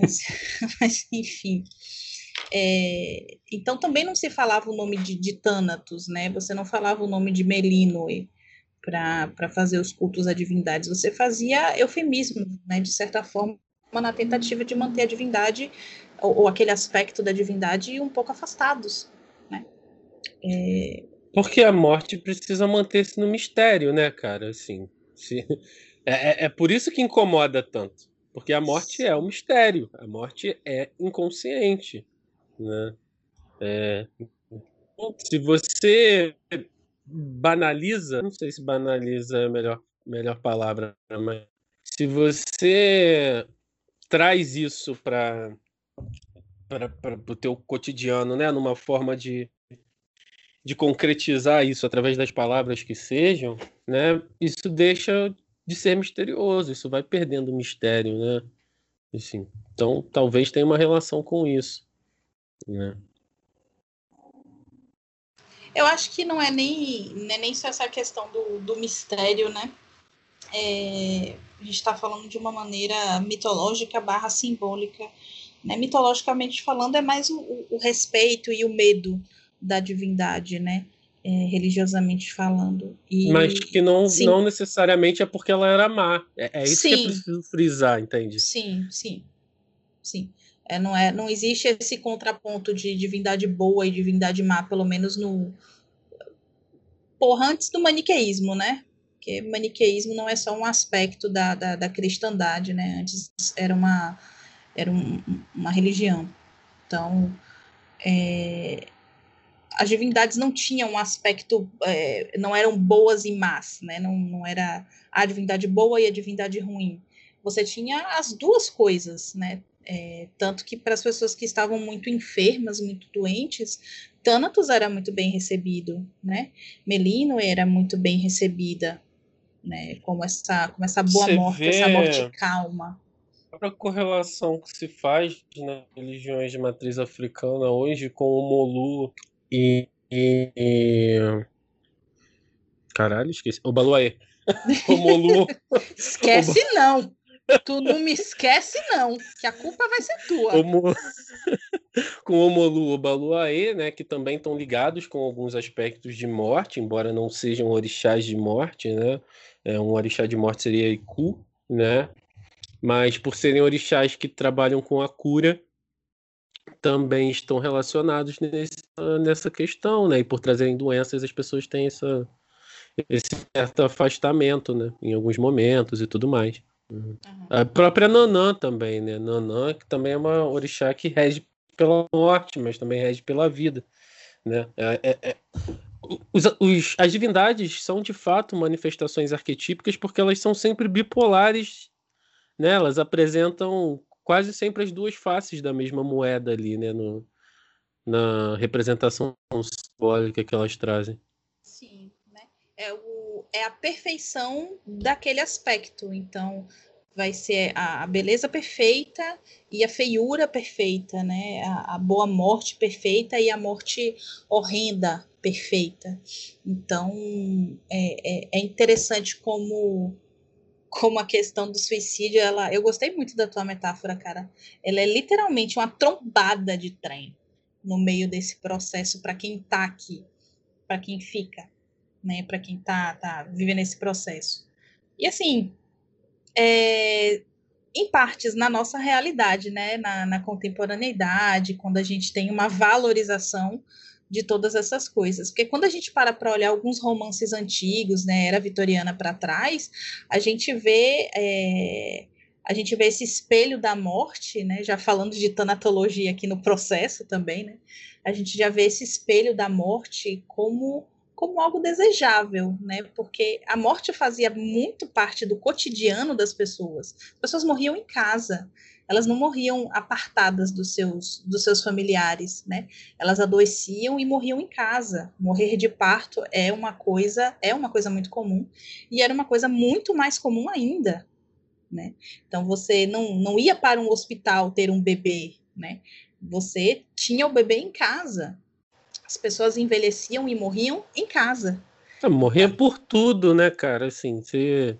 Mas, mas enfim. É, então também não se falava o nome de, de Thanatos, né? Você não falava o nome de Melinoe para fazer os cultos a divindades. Você fazia eufemismo, né? De certa forma, na tentativa de manter a divindade ou, ou aquele aspecto da divindade um pouco afastados, né? É... Porque a morte precisa manter-se no mistério, né, cara? Assim, se... é, é, é por isso que incomoda tanto. Porque a morte é um mistério. A morte é inconsciente, né? É... Se você banaliza, não sei se banaliza é a melhor, melhor palavra, mas se você traz isso para o teu cotidiano, né? Numa forma de, de concretizar isso através das palavras que sejam, né? Isso deixa de ser misterioso, isso vai perdendo o mistério, né? Assim, então, talvez tenha uma relação com isso, né? Eu acho que não é nem, não é nem só essa questão do, do mistério, né? É, a gente está falando de uma maneira mitológica barra simbólica. Né? Mitologicamente falando, é mais o, o respeito e o medo da divindade, né? É, religiosamente falando. E, Mas que não, não necessariamente é porque ela era má. É, é isso sim. que é preciso frisar, entende? Sim, sim. Sim. É, não, é, não existe esse contraponto de divindade boa e divindade má, pelo menos no. Porra, antes do maniqueísmo, né? Porque maniqueísmo não é só um aspecto da, da, da cristandade, né? Antes era uma, era um, uma religião. Então, é, as divindades não tinham um aspecto, é, não eram boas e más, né? Não, não era a divindade boa e a divindade ruim. Você tinha as duas coisas, né? É, tanto que para as pessoas que estavam muito enfermas, muito doentes, Thanatos era muito bem recebido, né? Melino era muito bem recebida né? Como essa, como essa boa Você morte, essa morte calma. A correlação que se faz nas religiões de matriz africana hoje com o Molu e, e, e... Caralho, esqueci. O Baluaê. o Molu. Esquece o... não. Tu não me esquece, não, que a culpa vai ser tua. O Mo... com o Molu Baluaê, né, que também estão ligados com alguns aspectos de morte, embora não sejam orixás de morte, né? É, um orixá de morte seria Iku, né? Mas por serem orixás que trabalham com a cura, também estão relacionados nesse, nessa questão, né? E por trazerem doenças, as pessoas têm essa, esse certo afastamento, né? Em alguns momentos e tudo mais. Uhum. A própria Nanã também, né? Nanã, que também é uma orixá que rege pela morte, mas também rege pela vida, né? É, é, é os, os, as divindades são de fato manifestações arquetípicas porque elas são sempre bipolares, né? Elas apresentam quase sempre as duas faces da mesma moeda ali, né? No, na representação simbólica que elas trazem. Sim, né? É, o, é a perfeição daquele aspecto. Então, vai ser a, a, beleza perfeita e a feiura perfeita, né? A, a, boa morte perfeita e a morte horrenda perfeita. Então é, é, é, interessante como como a questão do suicídio, ela, eu gostei muito da tua metáfora, cara. Ela é literalmente uma trombada de trem no meio desse processo para quem tá aqui, para quem fica, né, para quem está tá vivendo esse processo. E assim, é, em partes na nossa realidade, né, na, na contemporaneidade, quando a gente tem uma valorização de todas essas coisas. Porque quando a gente para para olhar alguns romances antigos, né, era vitoriana para trás, a gente vê é, a gente vê esse espelho da morte, né, já falando de tanatologia aqui no processo também, né, a gente já vê esse espelho da morte como como algo desejável, né? Porque a morte fazia muito parte do cotidiano das pessoas. As pessoas morriam em casa elas não morriam apartadas dos seus, dos seus familiares, né? Elas adoeciam e morriam em casa. Morrer de parto é uma coisa, é uma coisa muito comum e era uma coisa muito mais comum ainda, né? Então você não, não ia para um hospital ter um bebê, né? Você tinha o bebê em casa. As pessoas envelheciam e morriam em casa. É, morria por tudo, né, cara? Assim, você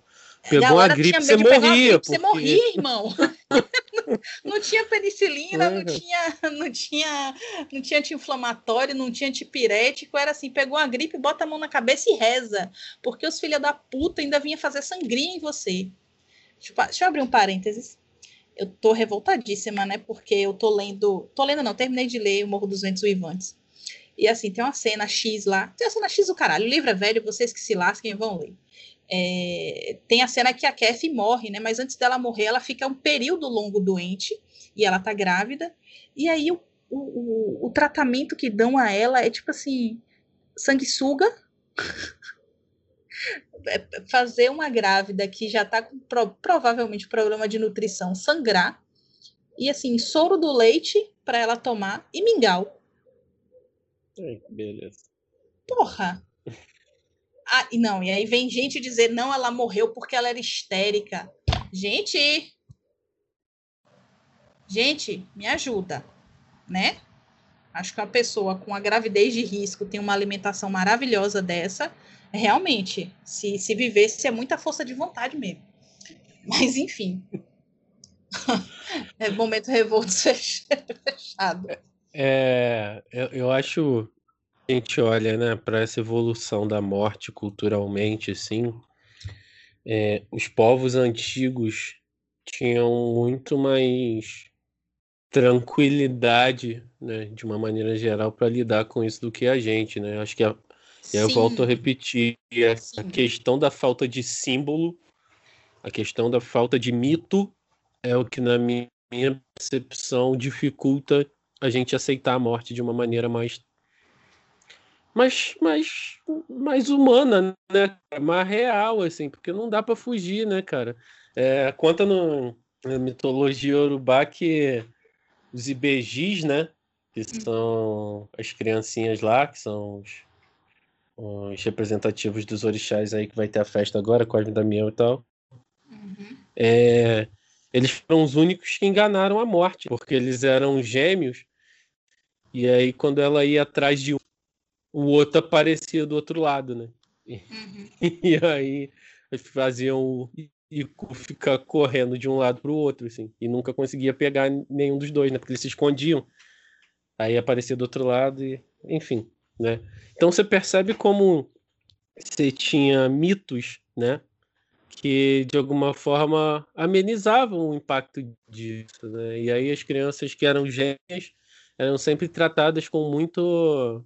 Pegou a gripe, você morria. Gripe, porque... Você morria, irmão. não tinha penicilina, uhum. não tinha, não tinha, não tinha anti-inflamatório, não tinha antipirético, era assim, pegou a gripe, bota a mão na cabeça e reza, porque os filhos da puta ainda vinha fazer sangria em você. Deixa eu, deixa eu abrir um parênteses. Eu tô revoltadíssima, né? Porque eu tô lendo, tô lendo não, terminei de ler O Morro dos Ventos Uivantes. E assim, tem uma cena X lá. Tem uma cena X do caralho. O livro é velho, vocês que se lasquem vão ler. É, tem a cena que a Kathy morre, né? Mas antes dela morrer, ela fica um período longo doente e ela tá grávida. E aí o, o, o tratamento que dão a ela é tipo assim: sanguessuga. É, fazer uma grávida que já tá com pro, provavelmente problema de nutrição sangrar. E assim, soro do leite para ela tomar e mingau. Beleza. Porra! Ah, não, e aí vem gente dizer, não, ela morreu porque ela era histérica. Gente, gente, me ajuda, né? Acho que uma pessoa com a gravidez de risco tem uma alimentação maravilhosa dessa, realmente, se, se vivesse, é muita força de vontade mesmo. Mas, enfim. é momento revolto fechado. É, eu, eu acho a gente olha, né, para essa evolução da morte culturalmente, assim, é, os povos antigos tinham muito mais tranquilidade, né, de uma maneira geral, para lidar com isso do que a gente, né? Acho que a, e eu volto a repetir a questão da falta de símbolo, a questão da falta de mito é o que na minha percepção dificulta a gente aceitar a morte de uma maneira mais mas mais, mais humana, né? Mais real, assim, porque não dá para fugir, né, cara? É, conta no, na mitologia urubá que os ibejis, né? Que hum. são as criancinhas lá, que são os, os representativos dos orixás aí que vai ter a festa agora, Cosme Damião e tal. Uhum. É, eles foram os únicos que enganaram a morte, porque eles eram gêmeos. E aí, quando ela ia atrás de um o outro aparecia do outro lado, né? Uhum. E aí faziam o Ico ficar correndo de um lado para o outro, assim, e nunca conseguia pegar nenhum dos dois, né? Porque eles se escondiam. Aí aparecia do outro lado e, enfim, né? Então você percebe como você tinha mitos, né? Que de alguma forma amenizavam o impacto disso, né? E aí as crianças que eram gêmeas eram sempre tratadas com muito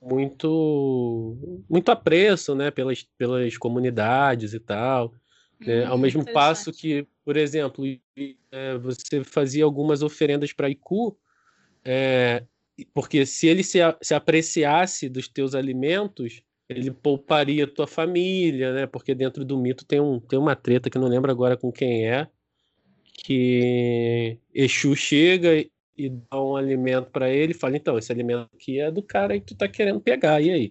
muito muito apreço né, pelas, pelas comunidades e tal. Né? Ao hum, mesmo passo que, por exemplo, é, você fazia algumas oferendas para Iku, é, porque se ele se, se apreciasse dos teus alimentos, ele pouparia tua família, né? Porque dentro do mito tem, um, tem uma treta que não lembro agora com quem é, que Exu chega e dá um alimento para ele e fala: então, esse alimento aqui é do cara que tu tá querendo pegar, e aí?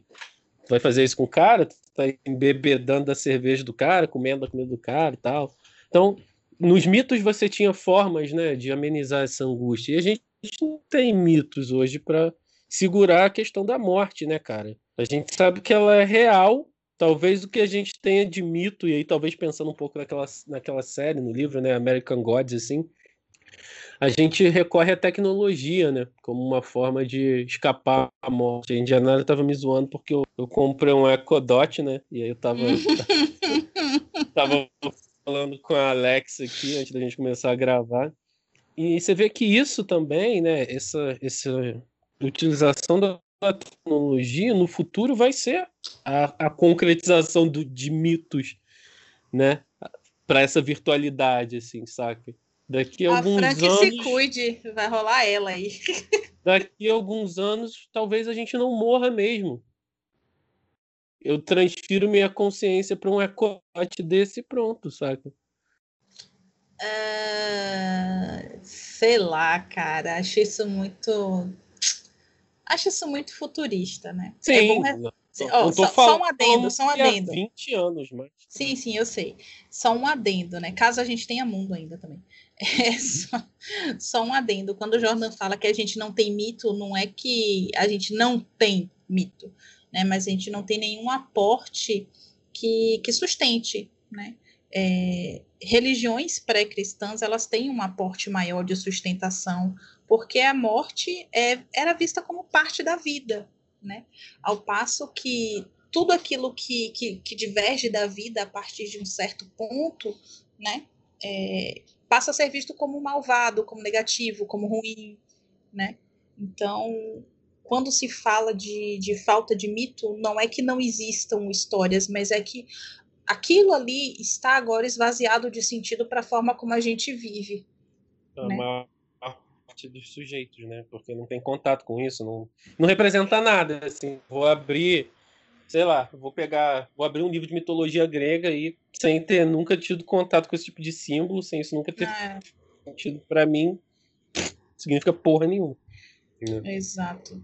Tu vai fazer isso com o cara? Tu tá embebedando da cerveja do cara, comendo a comida do cara e tal. Então, nos mitos você tinha formas, né, de amenizar essa angústia. E a gente não tem mitos hoje para segurar a questão da morte, né, cara? A gente sabe que ela é real. Talvez o que a gente tenha de mito, e aí talvez pensando um pouco naquela, naquela série, no livro, né, American Gods, assim, a gente recorre à tecnologia, né? Como uma forma de escapar à morte. A Indiana estava me zoando porque eu, eu comprei um Echo Dot, né? E aí eu tava, tava falando com a Alexa aqui antes da gente começar a gravar. E você vê que isso também, né? Essa, essa utilização da tecnologia no futuro vai ser a, a concretização do, de mitos, né? Para essa virtualidade, assim, saca? Daqui a, a alguns Frank anos. se cuide, vai rolar ela aí. daqui a alguns anos, talvez a gente não morra mesmo. Eu transfiro minha consciência para um ecote desse e pronto, saca? Uh, sei lá, cara. Acho isso muito. Acho isso muito futurista, né? É sim. É Oh, só, só, um adendo, só um adendo. 20 anos, mas. Sim, sim, eu sei. Só um adendo, né? Caso a gente tenha mundo ainda também. É só, só, um adendo. Quando o Jordan fala que a gente não tem mito, não é que a gente não tem mito, né? Mas a gente não tem nenhum aporte que, que sustente, né? É, religiões pré-cristãs elas têm um aporte maior de sustentação, porque a morte é, era vista como parte da vida, né? Ao passo que tudo aquilo que, que, que diverge da vida a partir de um certo ponto, né? É, passa a ser visto como malvado, como negativo, como ruim, né? Então, quando se fala de, de falta de mito, não é que não existam histórias, mas é que aquilo ali está agora esvaziado de sentido para a forma como a gente vive. A né? maior parte dos sujeitos, né? Porque não tem contato com isso, não, não representa nada. Assim, vou abrir, sei lá, vou pegar, vou abrir um livro de mitologia grega e sem ter nunca tido contato com esse tipo de símbolo, sem isso nunca ter é. sentido para mim, significa porra nenhuma. Né? Exato.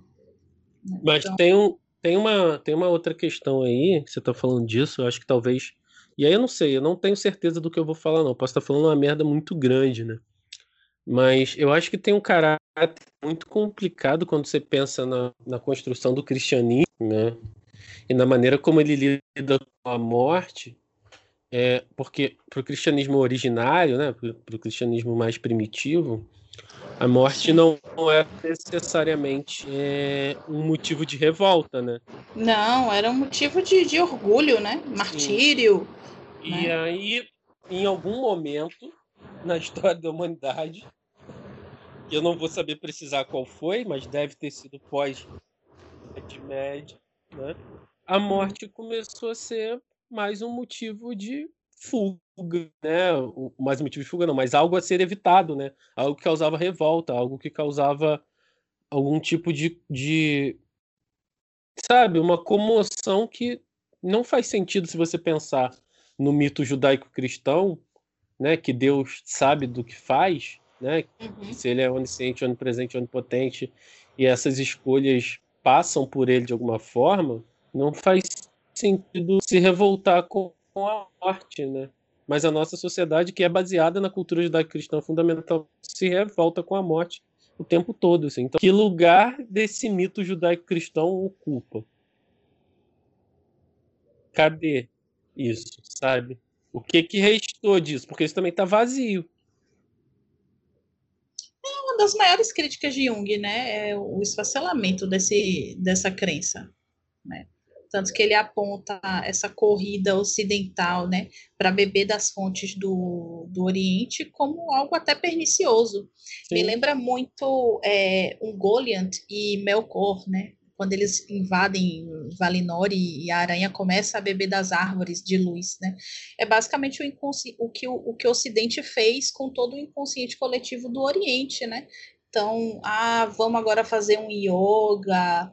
Mas então... tem, um, tem, uma, tem uma outra questão aí, que você tá falando disso, eu acho que talvez. E aí eu não sei, eu não tenho certeza do que eu vou falar, não. Posso estar falando uma merda muito grande, né? Mas eu acho que tem um caráter muito complicado quando você pensa na, na construção do cristianismo, né? E na maneira como ele lida com a morte, é, porque para o cristianismo originário, né, para o cristianismo mais primitivo, a morte não é necessariamente é, um motivo de revolta, né? Não, era um motivo de, de orgulho, né? Martírio. Sim. E né? aí, em algum momento na história da humanidade, eu não vou saber precisar qual foi, mas deve ter sido pós Idade Média, né? A morte começou a ser mais um motivo de fuga, né? Mais um motivo de fuga não, mas algo a ser evitado, né? Algo que causava revolta, algo que causava algum tipo de, de sabe, uma comoção que não faz sentido se você pensar no mito judaico-cristão, né, que Deus sabe do que faz, né, uhum. se ele é onisciente, onipresente, onipotente, e essas escolhas passam por ele de alguma forma, não faz sentido se revoltar com a morte, né? Mas a nossa sociedade, que é baseada na cultura judaico-cristã fundamental, se revolta com a morte o tempo todo. Assim. Então, que lugar desse mito judaico-cristão ocupa? Cadê isso, sabe? O que que restou disso? Porque isso também está vazio. Das maiores críticas de Jung, né? É o esfacelamento desse, dessa crença, né? Tanto que ele aponta essa corrida ocidental né, para beber das fontes do, do Oriente como algo até pernicioso. Sim. Me lembra muito é, um Goliath e Melkor, né? Quando eles invadem Valinor e, a aranha começa a beber das árvores de luz, né? É basicamente o, o, que, o, o que o Ocidente fez com todo o inconsciente coletivo do Oriente, né? Então, ah, vamos agora fazer um yoga,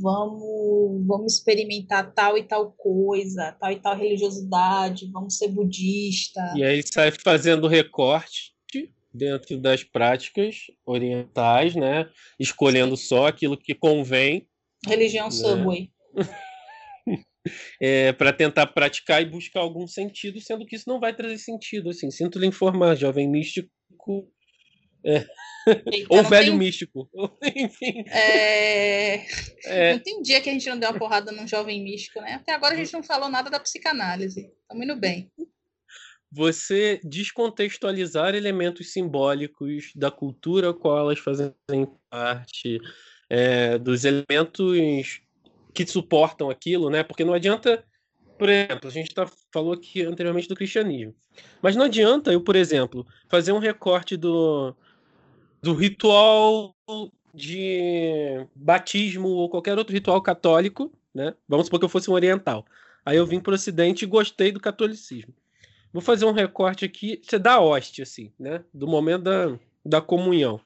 vamos, vamos experimentar tal e tal coisa, tal e tal religiosidade, vamos ser budista. E aí sai fazendo recorte dentro das práticas orientais, né? Escolhendo só aquilo que convém. Religião né? Subway. é, para tentar praticar e buscar algum sentido, sendo que isso não vai trazer sentido. Assim, sinto lhe informar, jovem místico. É, ou velho tem... místico. Enfim. É... É... Não tem dia que a gente não deu uma porrada num jovem místico, né? Até agora a gente não falou nada da psicanálise. Estamos indo bem. você descontextualizar elementos simbólicos da cultura a qual elas fazem parte, é, dos elementos que suportam aquilo, né? Porque não adianta, por exemplo, a gente tá, falou aqui anteriormente do cristianismo, mas não adianta eu, por exemplo, fazer um recorte do, do ritual de batismo ou qualquer outro ritual católico, né? Vamos supor que eu fosse um oriental. Aí eu vim para o Ocidente e gostei do catolicismo. Vou fazer um recorte aqui, você dá hoste, assim, né? Do momento da, da comunhão.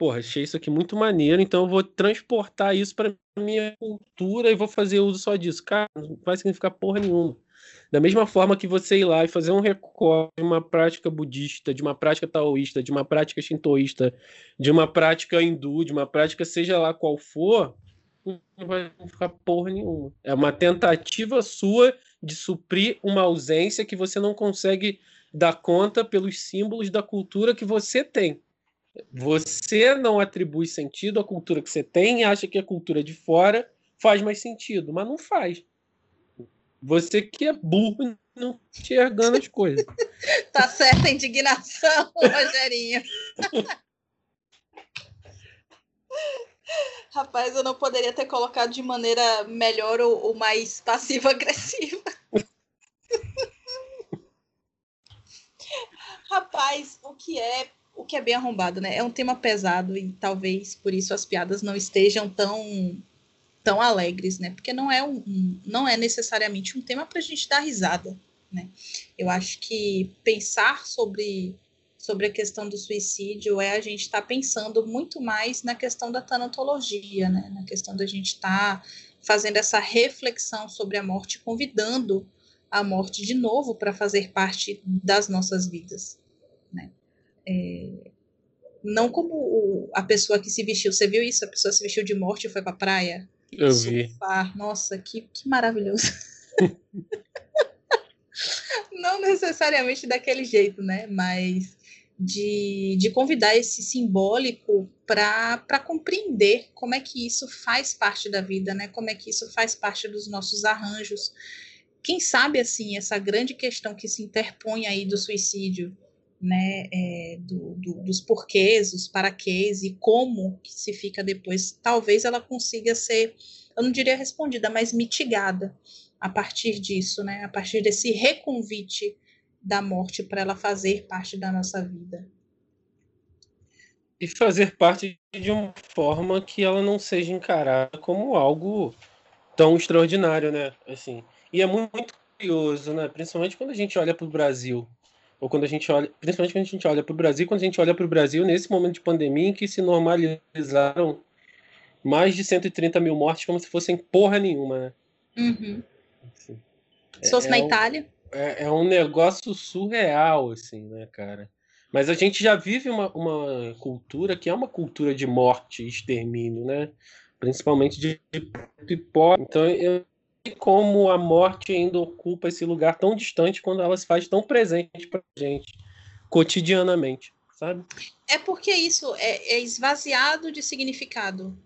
Porra, achei isso aqui muito maneiro, então eu vou transportar isso para minha cultura e vou fazer uso só disso. Cara, não vai significar porra nenhuma. Da mesma forma que você ir lá e fazer um recorte de uma prática budista, de uma prática taoísta, de uma prática shintoísta, de uma prática hindu, de uma prática seja lá qual for, não vai ficar porra nenhuma. É uma tentativa sua de suprir uma ausência que você não consegue dar conta pelos símbolos da cultura que você tem. Você não atribui sentido à cultura que você tem e acha que a cultura de fora faz mais sentido, mas não faz. Você que é burro não enxergando as coisas. tá certa a indignação, Rogerinho. Rapaz, eu não poderia ter colocado de maneira melhor ou, ou mais passiva-agressiva. Rapaz, o que é o que é bem arrombado, né? É um tema pesado e talvez por isso as piadas não estejam tão tão alegres, né? Porque não é um, não é necessariamente um tema para a gente dar risada, né? Eu acho que pensar sobre sobre a questão do suicídio é a gente estar tá pensando muito mais na questão da tanatologia, né? Na questão da gente estar tá fazendo essa reflexão sobre a morte, convidando a morte de novo para fazer parte das nossas vidas? É, não como a pessoa que se vestiu, você viu isso? A pessoa se vestiu de morte e foi para a praia, eu vi. Nossa, que, que maravilhoso. Não necessariamente daquele jeito, né? Mas de, de convidar esse simbólico para compreender como é que isso faz parte da vida, né? Como é que isso faz parte dos nossos arranjos. Quem sabe, assim, essa grande questão que se interpõe aí do suicídio, né, é, do, do, dos porquês, os paraquês e como que se fica depois, talvez ela consiga ser, eu não diria respondida, mas mitigada a partir disso, né, a partir desse reconvite da morte para ela fazer parte da nossa vida. E fazer parte de uma forma que ela não seja encarada como algo tão extraordinário, né? Assim, e é muito, curioso, né? Principalmente quando a gente olha para o Brasil, ou quando a gente olha, principalmente quando a gente olha para o Brasil, quando a gente olha para o Brasil nesse momento de pandemia em que se normalizaram mais de 130 mil mortes como se fossem porra nenhuma, né? Uhum. Assim, se fosse é, na é Itália. Um, é, é, um negócio surreal, assim, né, cara? Mas a gente já vive uma, uma cultura que é uma cultura de morte e extermínio, né? Principalmente de, de pobre. Então eu como a morte ainda ocupa esse lugar tão distante quando ela se faz tão presente para gente cotidianamente, sabe? É porque isso é, é esvaziado de significado,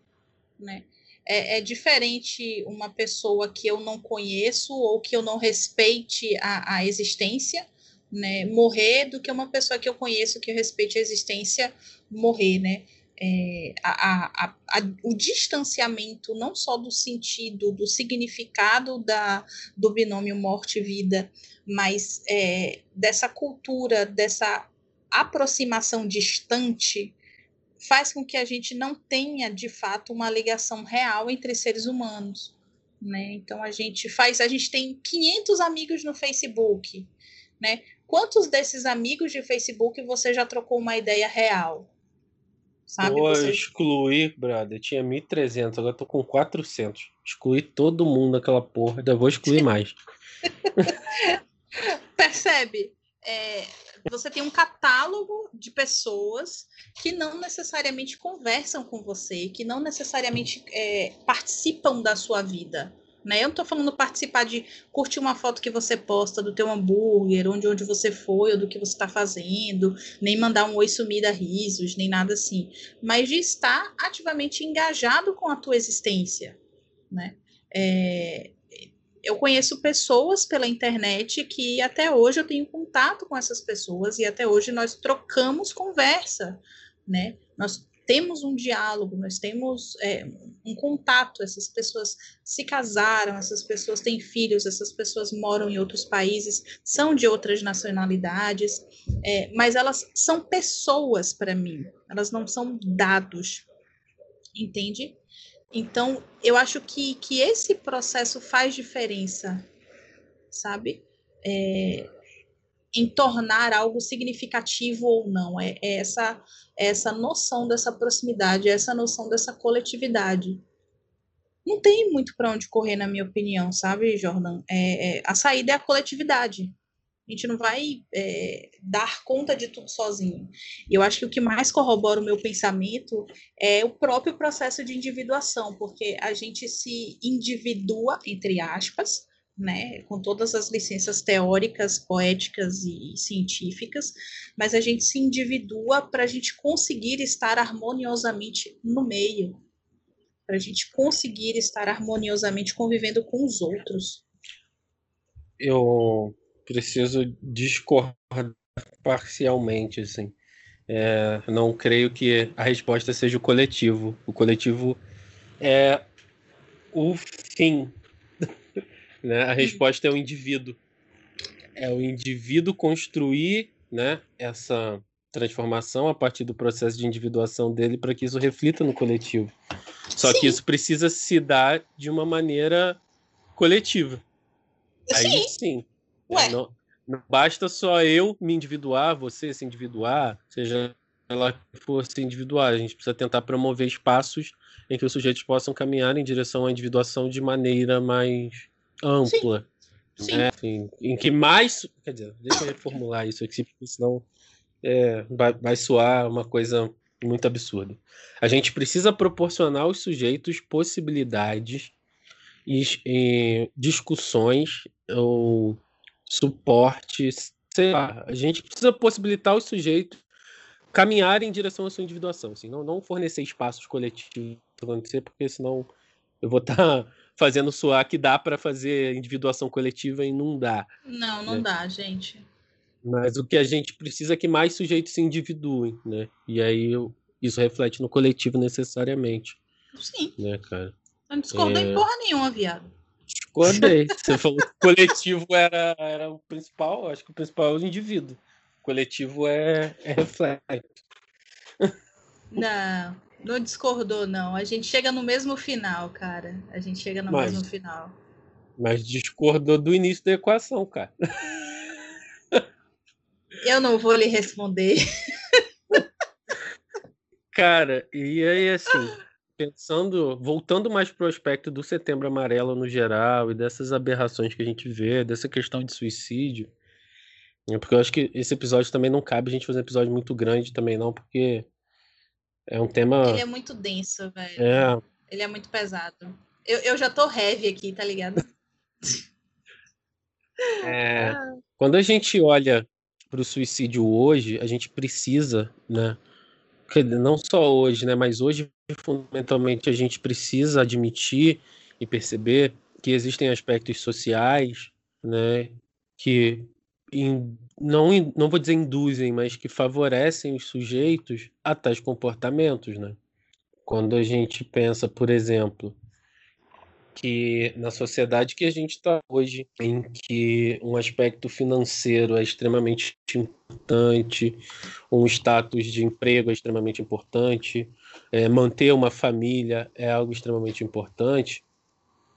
né? É, é, diferente uma pessoa que eu não conheço ou que eu não respeite a, a existência, né, morrer, do que uma pessoa que eu conheço que eu respeite a existência morrer, né? É, a, a, a, o distanciamento não só do sentido, do significado da, do binômio morte-vida, mas é, dessa cultura, dessa aproximação distante, faz com que a gente não tenha de fato uma ligação real entre seres humanos. Né? Então a gente faz, a gente tem 500 amigos no Facebook, né? Quantos desses amigos de Facebook você já trocou uma ideia real? Sabe? Pô, você... excluí, brother. Tinha 1.300, agora tô com 400. Excluí todo mundo daquela porra, ainda vou excluir mais. Percebe? É, você tem um catálogo de pessoas que não necessariamente conversam com você, que não necessariamente é, participam da sua vida. Né? Eu não estou falando participar de curtir uma foto que você posta do teu hambúrguer, onde, onde você foi, ou do que você está fazendo, nem mandar um oi sumida risos, nem nada assim. Mas de estar ativamente engajado com a tua existência. Né? É, eu conheço pessoas pela internet que até hoje eu tenho contato com essas pessoas e até hoje nós trocamos conversa, né? Nós temos um diálogo, nós temos é, um contato. Essas pessoas se casaram, essas pessoas têm filhos, essas pessoas moram em outros países, são de outras nacionalidades, é, mas elas são pessoas para mim, elas não são dados, entende? Então, eu acho que, que esse processo faz diferença, sabe? É, em tornar algo significativo ou não. É, é essa, é essa noção dessa proximidade, é essa noção dessa coletividade. Não tem muito para onde correr, na minha opinião, sabe, Jordan? É, é, a saída é a coletividade. A gente não vai é, dar conta de tudo sozinho. E eu acho que o que mais corrobora o meu pensamento é o próprio processo de individuação, porque a gente se individua, entre aspas, né, com todas as licenças teóricas, poéticas e científicas, mas a gente se individua para a gente conseguir estar harmoniosamente no meio, para a gente conseguir estar harmoniosamente convivendo com os outros. Eu preciso discordar parcialmente, assim. É, não creio que a resposta seja o coletivo. O coletivo é o fim né? A resposta é o indivíduo. É o indivíduo construir né, essa transformação a partir do processo de individuação dele para que isso reflita no coletivo. Só sim. que isso precisa se dar de uma maneira coletiva. Aí sim. sim né? não, não, basta só eu me individuar, você se individuar, seja ela que for se individuar. A gente precisa tentar promover espaços em que os sujeitos possam caminhar em direção à individuação de maneira mais ampla. Sim. Né? Assim, em que mais. Quer dizer, deixa eu reformular isso aqui, porque senão é, vai, vai soar uma coisa muito absurda. A gente precisa proporcionar aos sujeitos possibilidades e, e discussões ou suportes. Sei lá, a gente precisa possibilitar os sujeitos caminharem em direção à sua individuação, assim, não, não fornecer espaços coletivos para acontecer, porque senão eu vou estar tá fazendo soar que dá para fazer individuação coletiva e não dá. Não, não né? dá, gente. Mas o que a gente precisa é que mais sujeitos se individuem, né? E aí isso reflete no coletivo necessariamente. Sim. Né, cara? Eu não discordei é... porra nenhuma, viado. Discordei. Você falou que o coletivo era, era o principal, acho que o principal é o indivíduo. O coletivo é, é reflexo. Não, não discordou, não. A gente chega no mesmo final, cara. A gente chega no mas, mesmo final. Mas discordou do início da equação, cara. Eu não vou lhe responder. Cara, e aí assim, pensando, voltando mais para o aspecto do setembro amarelo no geral e dessas aberrações que a gente vê, dessa questão de suicídio, né, porque eu acho que esse episódio também não cabe a gente fazer um episódio muito grande também não, porque é um tema. Ele é muito denso, velho. É. Ele é muito pesado. Eu, eu já tô heavy aqui, tá ligado? É, ah. quando a gente olha para o suicídio hoje, a gente precisa, né? Não só hoje, né? Mas hoje, fundamentalmente, a gente precisa admitir e perceber que existem aspectos sociais, né? Que in, não, não vou dizer induzem, mas que favorecem os sujeitos a tais comportamentos, né? Quando a gente pensa, por exemplo, que na sociedade que a gente está hoje, em que um aspecto financeiro é extremamente importante, um status de emprego é extremamente importante, é, manter uma família é algo extremamente importante,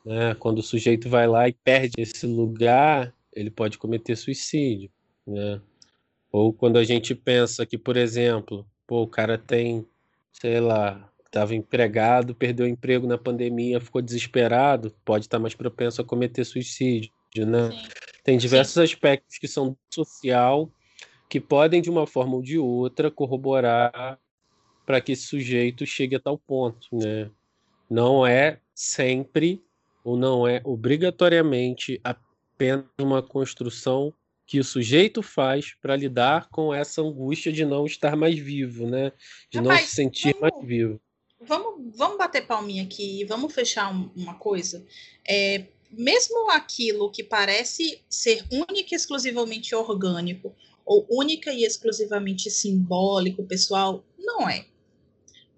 né? quando o sujeito vai lá e perde esse lugar, ele pode cometer suicídio, né? Ou quando a gente pensa que, por exemplo, pô, o cara tem, sei lá, estava empregado, perdeu o emprego na pandemia, ficou desesperado, pode estar mais propenso a cometer suicídio, né? Sim. Tem diversos Sim. aspectos que são social que podem, de uma forma ou de outra, corroborar para que esse sujeito chegue a tal ponto, né? Não é sempre ou não é obrigatoriamente a apenas uma construção que o sujeito faz para lidar com essa angústia de não estar mais vivo, né? De Rapaz, não se sentir vamos, mais vivo. Vamos, vamos bater palminha aqui e vamos fechar um, uma coisa. É, mesmo aquilo que parece ser única e exclusivamente orgânico, ou única e exclusivamente simbólico, pessoal, não é.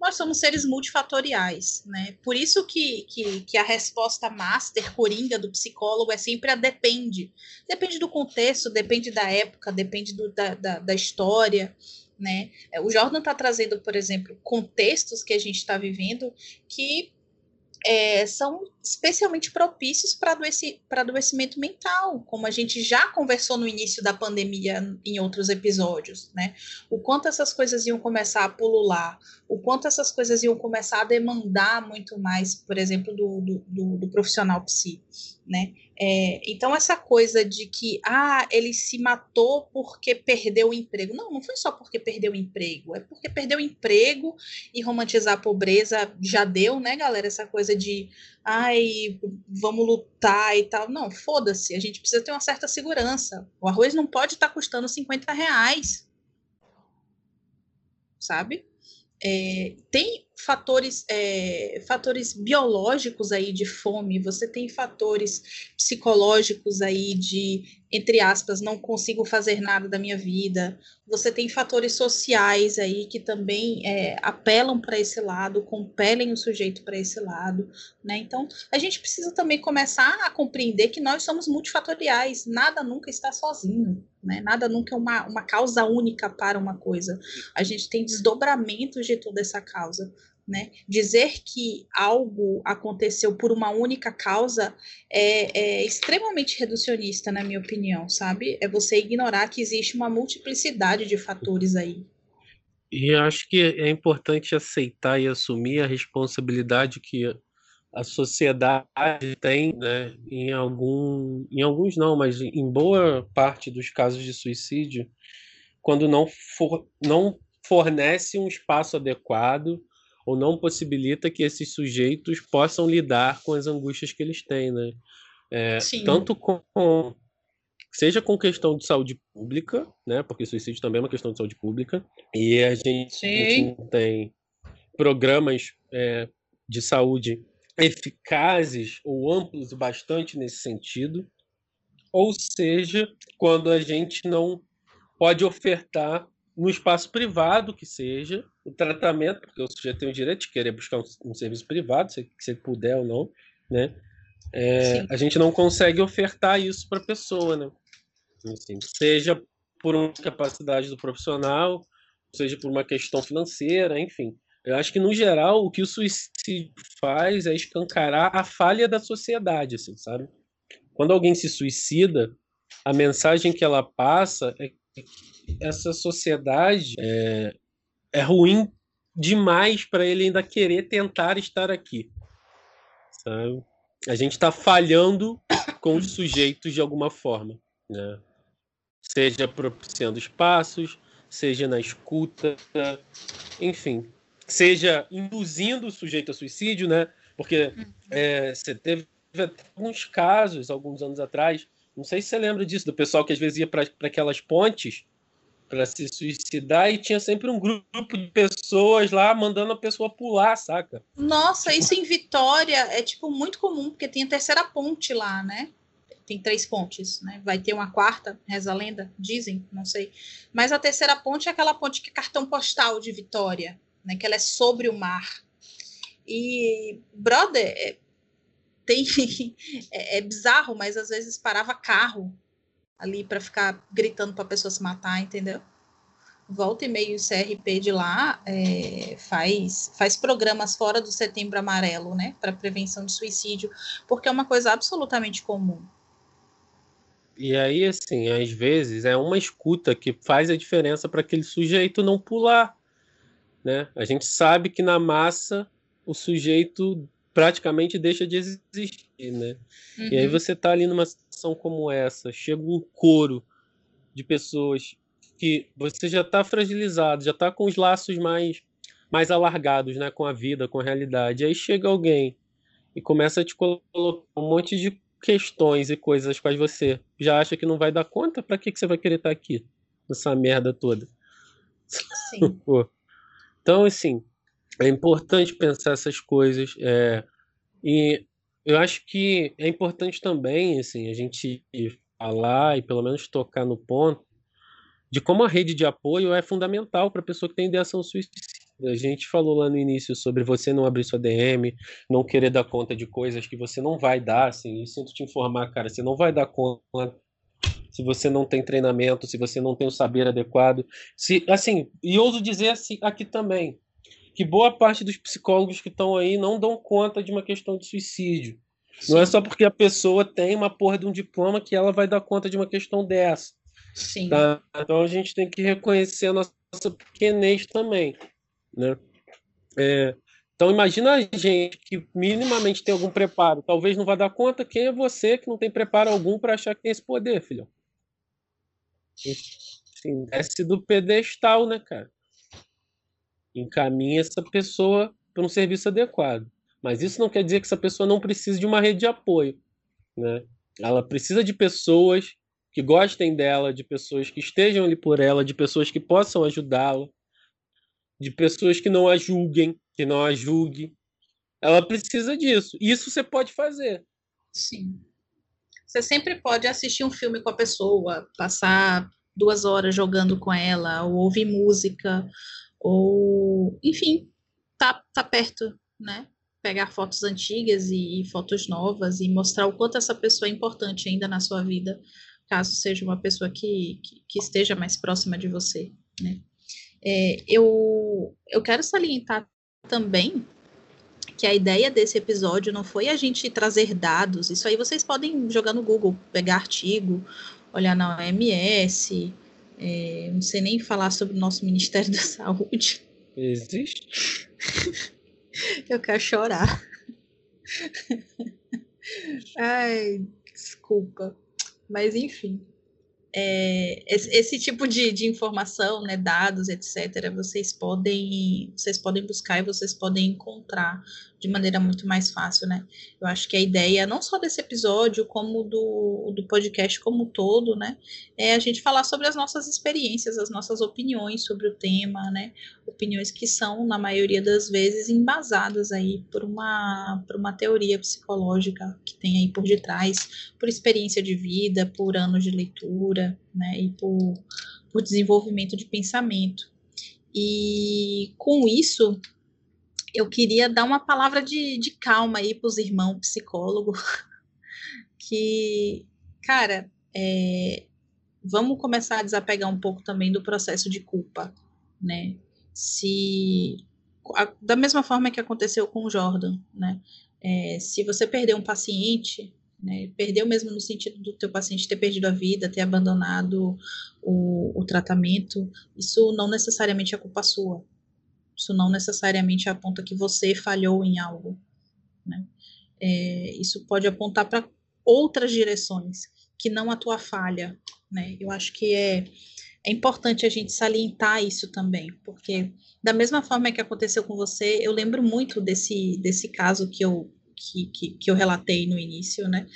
Nós somos seres multifatoriais, né? Por isso que, que, que a resposta master, coringa do psicólogo é sempre a depende. Depende do contexto, depende da época, depende do, da, da, da história, né? O Jordan está trazendo, por exemplo, contextos que a gente está vivendo que é, são especialmente propícios para adoeci, adoecimento mental, como a gente já conversou no início da pandemia em outros episódios, né? O quanto essas coisas iam começar a pulular, o quanto essas coisas iam começar a demandar muito mais, por exemplo, do, do, do, do profissional psi, né? É, então, essa coisa de que, ah, ele se matou porque perdeu o emprego. Não, não foi só porque perdeu o emprego, é porque perdeu o emprego e romantizar a pobreza já deu, né, galera? Essa coisa de, ai, vamos lutar e tal. Não, foda-se, a gente precisa ter uma certa segurança. O arroz não pode estar tá custando 50 reais, sabe? É, tem fatores, é, fatores biológicos aí de fome, você tem fatores psicológicos aí de entre aspas, não consigo fazer nada da minha vida. Você tem fatores sociais aí que também é, apelam para esse lado, compelem o sujeito para esse lado, né? Então, a gente precisa também começar a compreender que nós somos multifatoriais, nada nunca está sozinho, né? Nada nunca é uma, uma causa única para uma coisa. A gente tem desdobramentos de toda essa causa. Né? Dizer que algo aconteceu por uma única causa é, é, extremamente reducionista, na minha opinião, sabe? É você ignorar que existe uma multiplicidade de fatores aí. E acho que é importante aceitar e assumir a responsabilidade que a sociedade tem, né, em, algum, em alguns não, mas em boa parte dos casos de suicídio, quando não, for, não fornece um espaço adequado ou não possibilita que esses sujeitos possam lidar com as angústias que eles têm, né? É, tanto com seja com questão de saúde pública, né? Porque suicídio também é uma questão de saúde pública e a gente, a gente tem programas é, de saúde eficazes ou amplos o bastante nesse sentido, ou seja, quando a gente não pode ofertar no espaço privado que seja, o tratamento, porque o sujeito tem o direito de querer buscar um, um serviço privado, se, se ele puder ou não, né? É, a gente não consegue ofertar isso para a pessoa, né? Assim, seja por uma capacidade do profissional, seja por uma questão financeira, enfim. Eu acho que, no geral, o que o suicídio faz é escancarar a falha da sociedade, assim, sabe? Quando alguém se suicida, a mensagem que ela passa é essa sociedade é, é ruim demais para ele ainda querer tentar estar aqui. Sabe? A gente está falhando com os sujeitos de alguma forma. Né? Seja propiciando espaços, seja na escuta, enfim. Seja induzindo o sujeito a suicídio, né? Porque é, você teve alguns casos, alguns anos atrás, não sei se você lembra disso, do pessoal que às vezes ia para aquelas pontes para se suicidar e tinha sempre um grupo de pessoas lá mandando a pessoa pular, saca? Nossa, isso em Vitória é tipo muito comum, porque tem a terceira ponte lá, né? Tem três pontes, né? Vai ter uma quarta, reza a lenda, dizem, não sei. Mas a terceira ponte é aquela ponte que é cartão postal de Vitória, né? Que ela é sobre o mar. E, brother, é, tem é, é bizarro, mas às vezes parava carro ali para ficar gritando para a pessoa se matar, entendeu? Volta e meio o CRP de lá é, faz, faz programas fora do Setembro Amarelo, né, para prevenção de suicídio, porque é uma coisa absolutamente comum. E aí, assim, às vezes é uma escuta que faz a diferença para aquele sujeito não pular, né? A gente sabe que na massa o sujeito praticamente deixa de existir, né? Uhum. E aí uhum. você tá ali numa situação como essa, chega um coro de pessoas que você já está fragilizado, já está com os laços mais mais alargados, né, com a vida, com a realidade. Aí chega alguém e começa a te colocar um monte de questões e coisas quais você já acha que não vai dar conta, para que que você vai querer estar tá aqui nessa merda toda? Sim. então, assim, é importante pensar essas coisas. É, e eu acho que é importante também, assim, a gente falar e pelo menos tocar no ponto de como a rede de apoio é fundamental para a pessoa que tem ideação suicida. A gente falou lá no início sobre você não abrir sua DM, não querer dar conta de coisas que você não vai dar, assim, e sinto te informar, cara, você não vai dar conta se você não tem treinamento, se você não tem o saber adequado. Se, assim, e ouso dizer assim, aqui também, que boa parte dos psicólogos que estão aí não dão conta de uma questão de suicídio. Sim. Não é só porque a pessoa tem uma porra de um diploma que ela vai dar conta de uma questão dessa. Sim. Tá? Então a gente tem que reconhecer a nossa pequenez também. Né? É, então imagina a gente que minimamente tem algum preparo, talvez não vá dar conta, quem é você que não tem preparo algum para achar que tem esse poder, filho? Assim, desce do pedestal, né, cara? Encaminha essa pessoa para um serviço adequado. Mas isso não quer dizer que essa pessoa não precise de uma rede de apoio, né? Ela precisa de pessoas que gostem dela, de pessoas que estejam ali por ela, de pessoas que possam ajudá-la, de pessoas que não a julguem, que não a julguem. Ela precisa disso. Isso você pode fazer. Sim. Você sempre pode assistir um filme com a pessoa, passar duas horas jogando com ela, ou ouvir música, ou, enfim, tá, tá perto, né? Pegar fotos antigas e, e fotos novas e mostrar o quanto essa pessoa é importante ainda na sua vida, caso seja uma pessoa que, que, que esteja mais próxima de você, né? É, eu, eu quero salientar também que a ideia desse episódio não foi a gente trazer dados, isso aí vocês podem jogar no Google, pegar artigo, olhar na OMS, é, não sei nem falar sobre o nosso Ministério da Saúde. Existe? Eu quero chorar. Ai, desculpa. Mas enfim é, esse, esse, tipo de, de, informação, né, dados, etc., vocês podem, vocês podem buscar e vocês podem encontrar de maneira muito mais fácil, né? Eu acho que a ideia, não só desse episódio, como do, do podcast como um todo, né? É a gente falar sobre as nossas experiências, as nossas opiniões sobre o tema, né? Opiniões que são, na maioria das vezes, embasadas aí por uma, por uma teoria psicológica que tem aí por detrás, por experiência de vida, por anos de leitura, né? E por, por desenvolvimento de pensamento. E com isso, eu queria dar uma palavra de, de calma aí para os irmãos psicólogos, que, cara, é, vamos começar a desapegar um pouco também do processo de culpa, né? Se a, da mesma forma que aconteceu com o Jordan, né? É, se você perder um paciente, né, perdeu mesmo no sentido do teu paciente ter perdido a vida, ter abandonado o, o tratamento, isso não necessariamente é culpa sua, isso não necessariamente aponta que você falhou em algo. Né? É, isso pode apontar para outras direções que não a tua falha. Né? Eu acho que é, é importante a gente salientar isso também, porque da mesma forma que aconteceu com você, eu lembro muito desse, desse caso que eu, que, que, que eu relatei no início, né?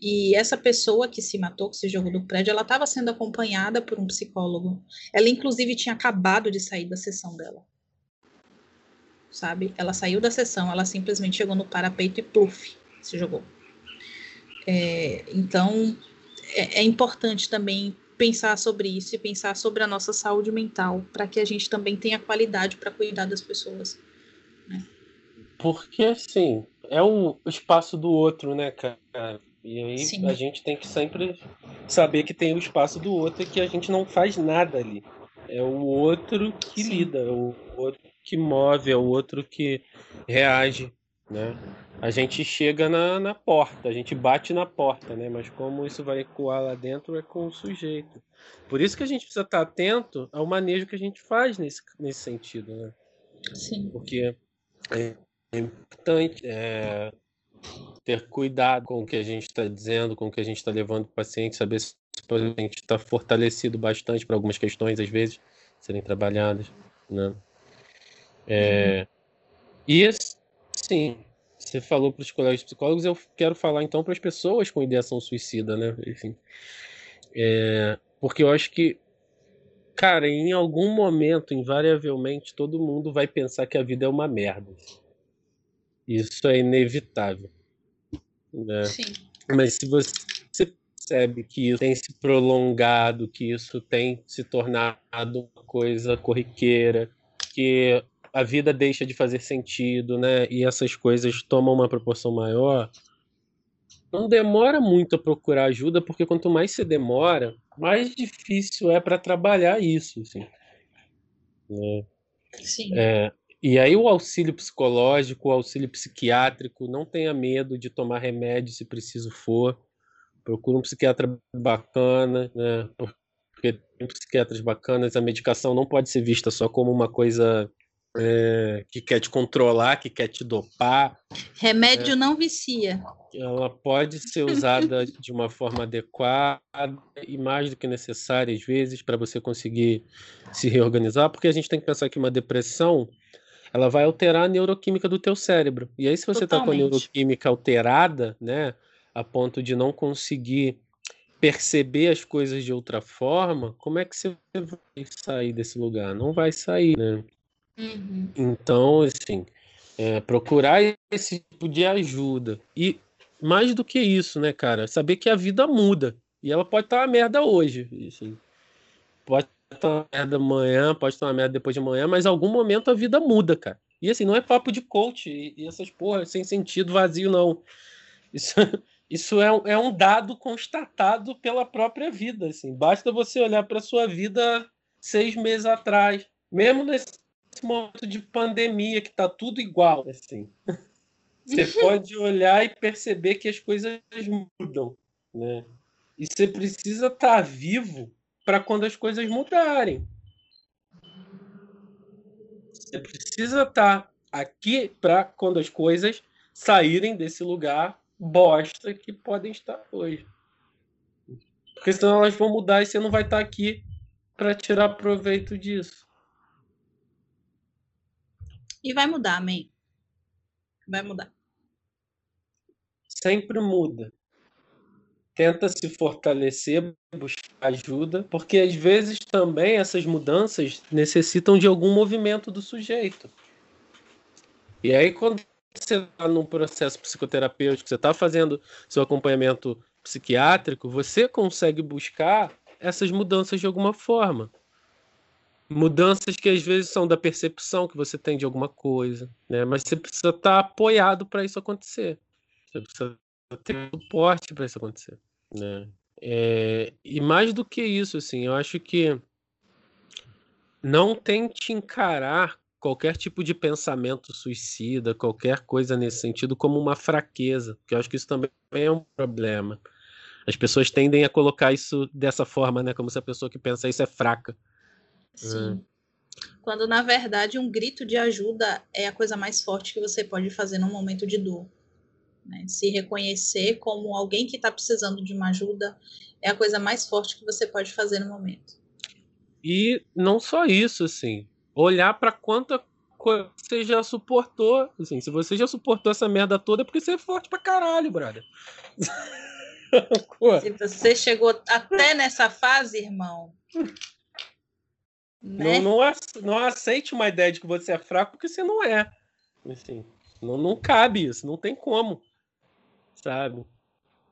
E essa pessoa que se matou, que se jogou do prédio, ela estava sendo acompanhada por um psicólogo. Ela, inclusive, tinha acabado de sair da sessão dela sabe? Ela saiu da sessão, ela simplesmente chegou no parapeito e pluf, se jogou. É, então, é, é, importante também pensar sobre isso e pensar sobre a nossa saúde mental, para que a gente também tenha qualidade para cuidar das pessoas. Né? Porque, assim, é o espaço do outro, né, cara? E aí Sim. a gente tem que sempre saber que tem o espaço do outro e que a gente não faz nada ali. É o outro que Sim. lida, é o outro que move, é o outro que reage, né? A gente chega na, na porta, a gente bate na porta, né? Mas como isso vai ecoar lá dentro é com o sujeito. Por isso que a gente precisa estar atento ao manejo que a gente faz nesse, nesse sentido, né? Sim. Porque é, importante é, ter cuidado com o que a gente está dizendo, com o que a gente está levando para o paciente, saber se a gente está fortalecido bastante para algumas questões, às vezes, serem trabalhadas, né? É, e assim, você falou para os colegas psicólogos, eu quero falar então para as pessoas com ideação suicida, né? Enfim, é, porque eu acho que, cara, em algum momento, invariavelmente, todo mundo vai pensar que a vida é uma merda. Isso é inevitável. Né? Sim. Mas se você percebe que isso tem se prolongado, que isso tem se tornado uma coisa corriqueira, que a vida deixa de fazer sentido, né? E essas coisas tomam uma proporção maior. Não demora muito a procurar ajuda, porque quanto mais você demora, mais difícil é para trabalhar isso, assim. Né? Sim. É, e aí o auxílio psicológico, o auxílio psiquiátrico, não tenha medo de tomar remédio se preciso for. Procura um psiquiatra bacana, né? Porque tem psiquiatras bacanas, a medicação não pode ser vista só como uma coisa é, que quer te controlar, que quer te dopar. Remédio é, não vicia. Ela pode ser usada de uma forma adequada e mais do que necessária, às vezes, para você conseguir se reorganizar, porque a gente tem que pensar que uma depressão ela vai alterar a neuroquímica do teu cérebro. E aí, se você está com a neuroquímica alterada, né, a ponto de não conseguir perceber as coisas de outra forma, como é que você vai sair desse lugar? Não vai sair, né? Uhum. Então, assim, é, procurar esse tipo de ajuda. E mais do que isso, né, cara? Saber que a vida muda. E ela pode estar uma merda hoje. Assim. Pode estar uma merda amanhã, pode estar uma merda depois de amanhã, mas em algum momento a vida muda, cara. E assim, não é papo de coach e, essas porras sem sentido vazio, não. Isso, isso é, é um dado constatado pela própria vida. Assim. Basta você olhar para sua vida seis meses atrás. Mesmo nesse esse momento de pandemia que tá tudo igual, assim. Você pode olhar e perceber que as coisas mudam, né? E você precisa estar tá vivo para quando as coisas mudarem. Você precisa estar tá aqui para quando as coisas saírem desse lugar bosta que podem estar hoje. Porque senão elas vão mudar e você não vai estar tá aqui para tirar proveito disso. E vai mudar, amém. Vai mudar. Sempre muda. Tenta se fortalecer, buscar ajuda, porque às vezes também essas mudanças necessitam de algum movimento do sujeito. E aí, quando você está num processo psicoterapêutico, você está fazendo seu acompanhamento psiquiátrico, você consegue buscar essas mudanças de alguma forma. Mudanças que às vezes são da percepção que você tem de alguma coisa, né? Mas você precisa estar tá apoiado para isso acontecer. Você precisa ter suporte para isso acontecer, né? É, e mais do que isso, assim, eu acho que não tente encarar qualquer tipo de pensamento suicida, qualquer coisa nesse sentido, como uma fraqueza, porque eu acho que isso também é um problema. As pessoas tendem a colocar isso dessa forma, né? Como se a pessoa que pensa isso é fraca. Sim. É. Quando na verdade um grito de ajuda é a coisa mais forte que você pode fazer num momento de dor. Né? Se reconhecer como alguém que está precisando de uma ajuda é a coisa mais forte que você pode fazer no momento. E não só isso, assim, olhar para quanta coisa você já suportou. Assim, se você já suportou essa merda toda, é porque você é forte pra caralho, brother. se você chegou até nessa fase, irmão, né? Não, não, não aceite uma ideia de que você é fraco porque você não é. Assim, não, não cabe isso, não tem como. Sabe?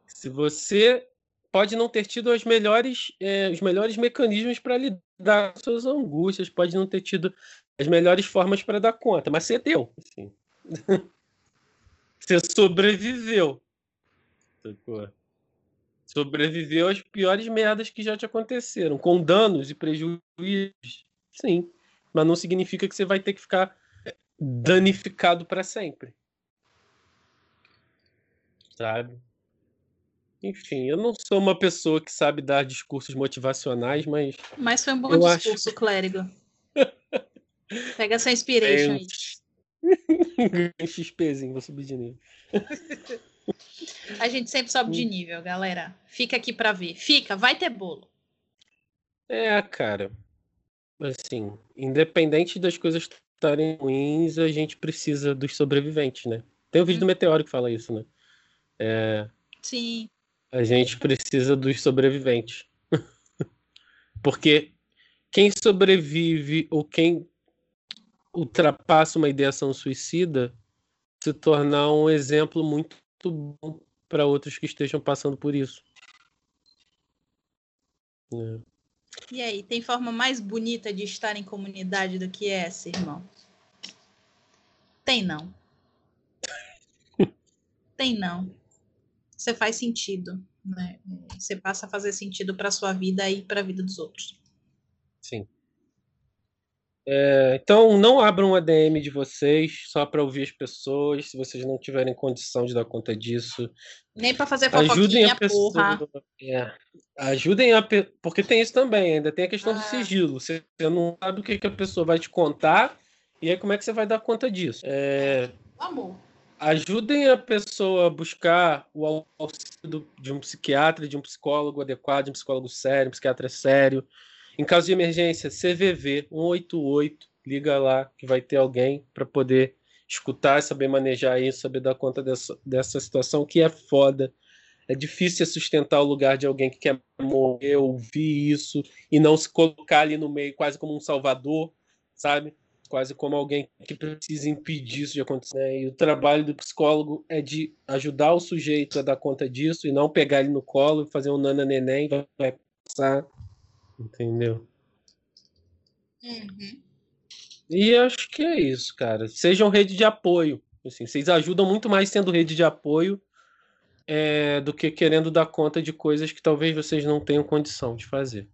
Se você pode não ter tido as melhores, é, os melhores mecanismos para lidar com suas angústias, pode não ter tido as melhores formas para dar conta, mas você deu. Assim. você sobreviveu. Sobreviveu às piores merdas que já te aconteceram, com danos e prejuízos, sim. Mas não significa que você vai ter que ficar eh, danificado para sempre. Sabe? Enfim, eu não sou uma pessoa que sabe dar discursos motivacionais, mas. Mas foi um bom discurso, acho... clérigo. Pega essa inspiration aí. Um XPzinho, vou subir de nível. A gente sempre sobe de hum. nível, galera. Fica aqui para ver. Fica, vai ter bolo. É, cara. Assim, independente das coisas estarem ruins, a gente precisa dos sobreviventes, né? Tem o um vídeo hum. do Meteoro que fala isso, né? É, Sim. A gente precisa dos sobreviventes. Porque quem sobrevive ou quem ultrapassa uma ideação suicida se tornar um exemplo muito bom para outros que estejam passando por isso. É. E aí, tem forma mais bonita de estar em comunidade do que essa, irmão? Tem não. tem não. Você faz sentido, né? Você passa a fazer sentido para sua vida e para a vida dos outros. Sim. É, então, não abram um ADM de vocês só para ouvir as pessoas, se vocês não tiverem condição de dar conta disso. Nem para fazer ajudem a pessoa, porra. É, ajudem a porque tem isso também, ainda tem a questão ah. do sigilo. Você, você não sabe o que, que a pessoa vai te contar e aí como é que você vai dar conta disso. É, Amor. Ajudem a pessoa a buscar o auxílio de um psiquiatra, de um psicólogo adequado, de um psicólogo sério, um psiquiatra sério. Em caso de emergência, CVV 188, liga lá que vai ter alguém para poder escutar, saber manejar isso, saber dar conta dessa, dessa situação que é foda. É difícil sustentar o lugar de alguém que quer morrer, ouvir isso e não se colocar ali no meio, quase como um salvador, sabe? Quase como alguém que precisa impedir isso de acontecer. E o trabalho do psicólogo é de ajudar o sujeito a dar conta disso e não pegar ele no colo e fazer um nana neném, vai passar Entendeu? Uhum. E acho que é isso, cara. Sejam rede de apoio. Assim, vocês ajudam muito mais sendo rede de apoio é, do que querendo dar conta de coisas que talvez vocês não tenham condição de fazer.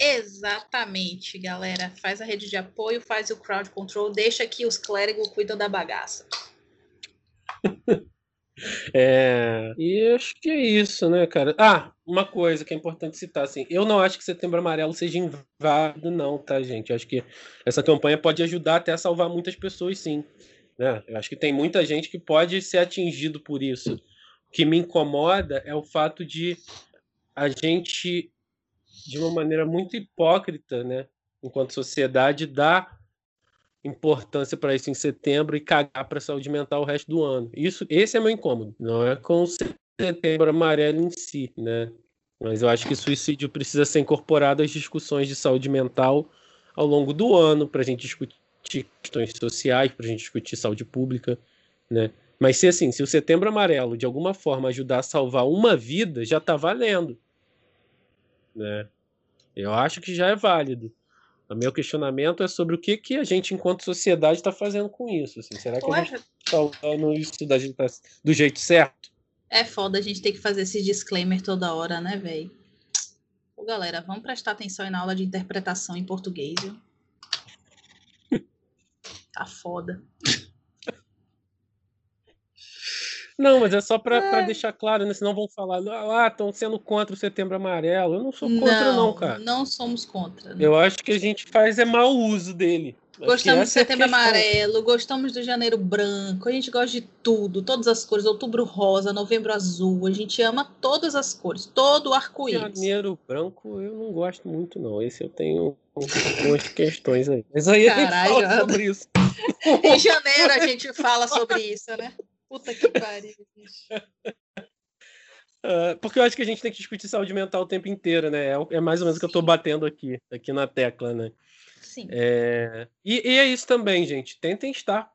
Exatamente, galera. Faz a rede de apoio, faz o crowd control, deixa que os clérigos cuidam da bagaça. É, e acho que é isso, né, cara? Ah, uma coisa que é importante citar, assim, eu não acho que Setembro Amarelo seja inválido, não, tá, gente? Eu acho que essa campanha pode ajudar até a salvar muitas pessoas, sim. Né? Eu acho que tem muita gente que pode ser atingido por isso. O que me incomoda é o fato de a gente, de uma maneira muito hipócrita, né, enquanto sociedade, dar importância para isso em setembro e cagar para a saúde mental o resto do ano. Isso, esse é meu incômodo. Não é com setembro amarelo em si, né? Mas eu acho que suicídio precisa ser incorporado às discussões de saúde mental ao longo do ano para a gente discutir questões sociais, para a gente discutir saúde pública, né? Mas se assim, se o setembro amarelo de alguma forma ajudar a salvar uma vida, já está valendo, né? Eu acho que já é válido. O meu questionamento é sobre o que, que a gente, enquanto sociedade, está fazendo com isso. Assim. Será que a gente está usando isso da gente tá do jeito certo? É foda a gente ter que fazer esse disclaimer toda hora, né, velho? Galera, vamos prestar atenção aí na aula de interpretação em português, viu? tá foda. Não, mas é só para deixar claro, né? Senão vão falar, ah, estão sendo contra o Setembro Amarelo. Eu não sou contra, não, não cara. Não somos contra. Né? Eu acho que a gente faz é mau uso dele. Gostamos do Setembro é Amarelo, gostamos do Janeiro Branco, a gente gosta de tudo, todas as cores, Outubro Rosa, Novembro Azul, a gente ama todas as cores, todo o arco-íris. Janeiro Branco eu não gosto muito, não. Esse eu tenho algumas questões aí. Mas aí Caralho, a gente fala sobre isso. em janeiro a gente fala sobre isso, né? Puta que pariu, Uh, porque eu acho que a gente tem que discutir saúde mental o tempo inteiro, né? É, é mais ou menos o que eu estou batendo aqui, aqui na tecla, né? Sim. É, e, e, é isso também, gente. Tentem estar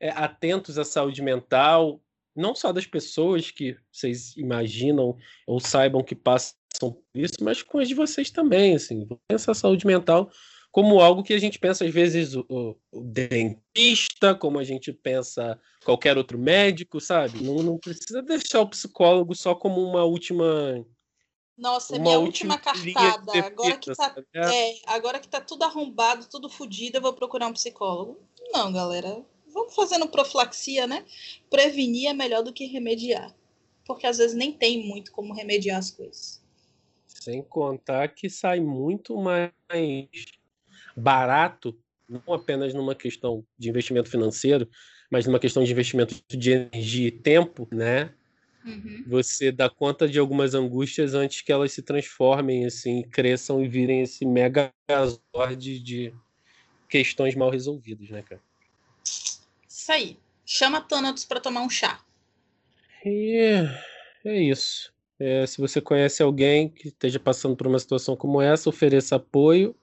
é, atentos à saúde mental, não só das pessoas que vocês imaginam ou saibam que passam por isso, mas com as de vocês também, assim. Pensa a saúde mental como algo que a gente pensa, às vezes, o, o dentista, como a gente pensa qualquer outro médico, sabe? Não, não precisa deixar o psicólogo só como uma última. Nossa, uma minha última, última cartada. De agora, que tá, é, agora que tá tudo arrombado, tudo fodido, eu vou procurar um psicólogo. Não, galera. Vamos fazendo profilaxia, né? Prevenir é melhor do que remediar. Porque às vezes nem tem muito como remediar as coisas. Sem contar que sai muito mais barato, não apenas numa questão de investimento financeiro, mas numa questão de investimento de energia e tempo, né? Uhum. Você dá conta de algumas angústias antes que elas se transformem, assim, cresçam e virem esse mega de, de questões mal resolvidas, né, cara? Isso aí. Chama Thanatos para tomar um chá. E é isso. É, se você conhece alguém que esteja passando por uma situação como essa, ofereça apoio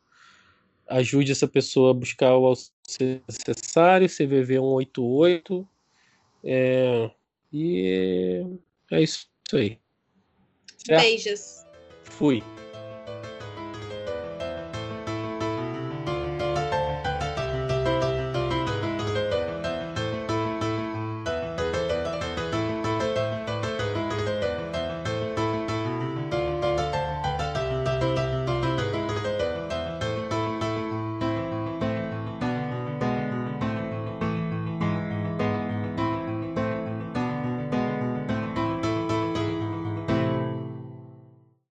ajude essa pessoa a buscar o auxílio necessário, CVV 188. É, e É isso aí. Certo? Beijos. Fui.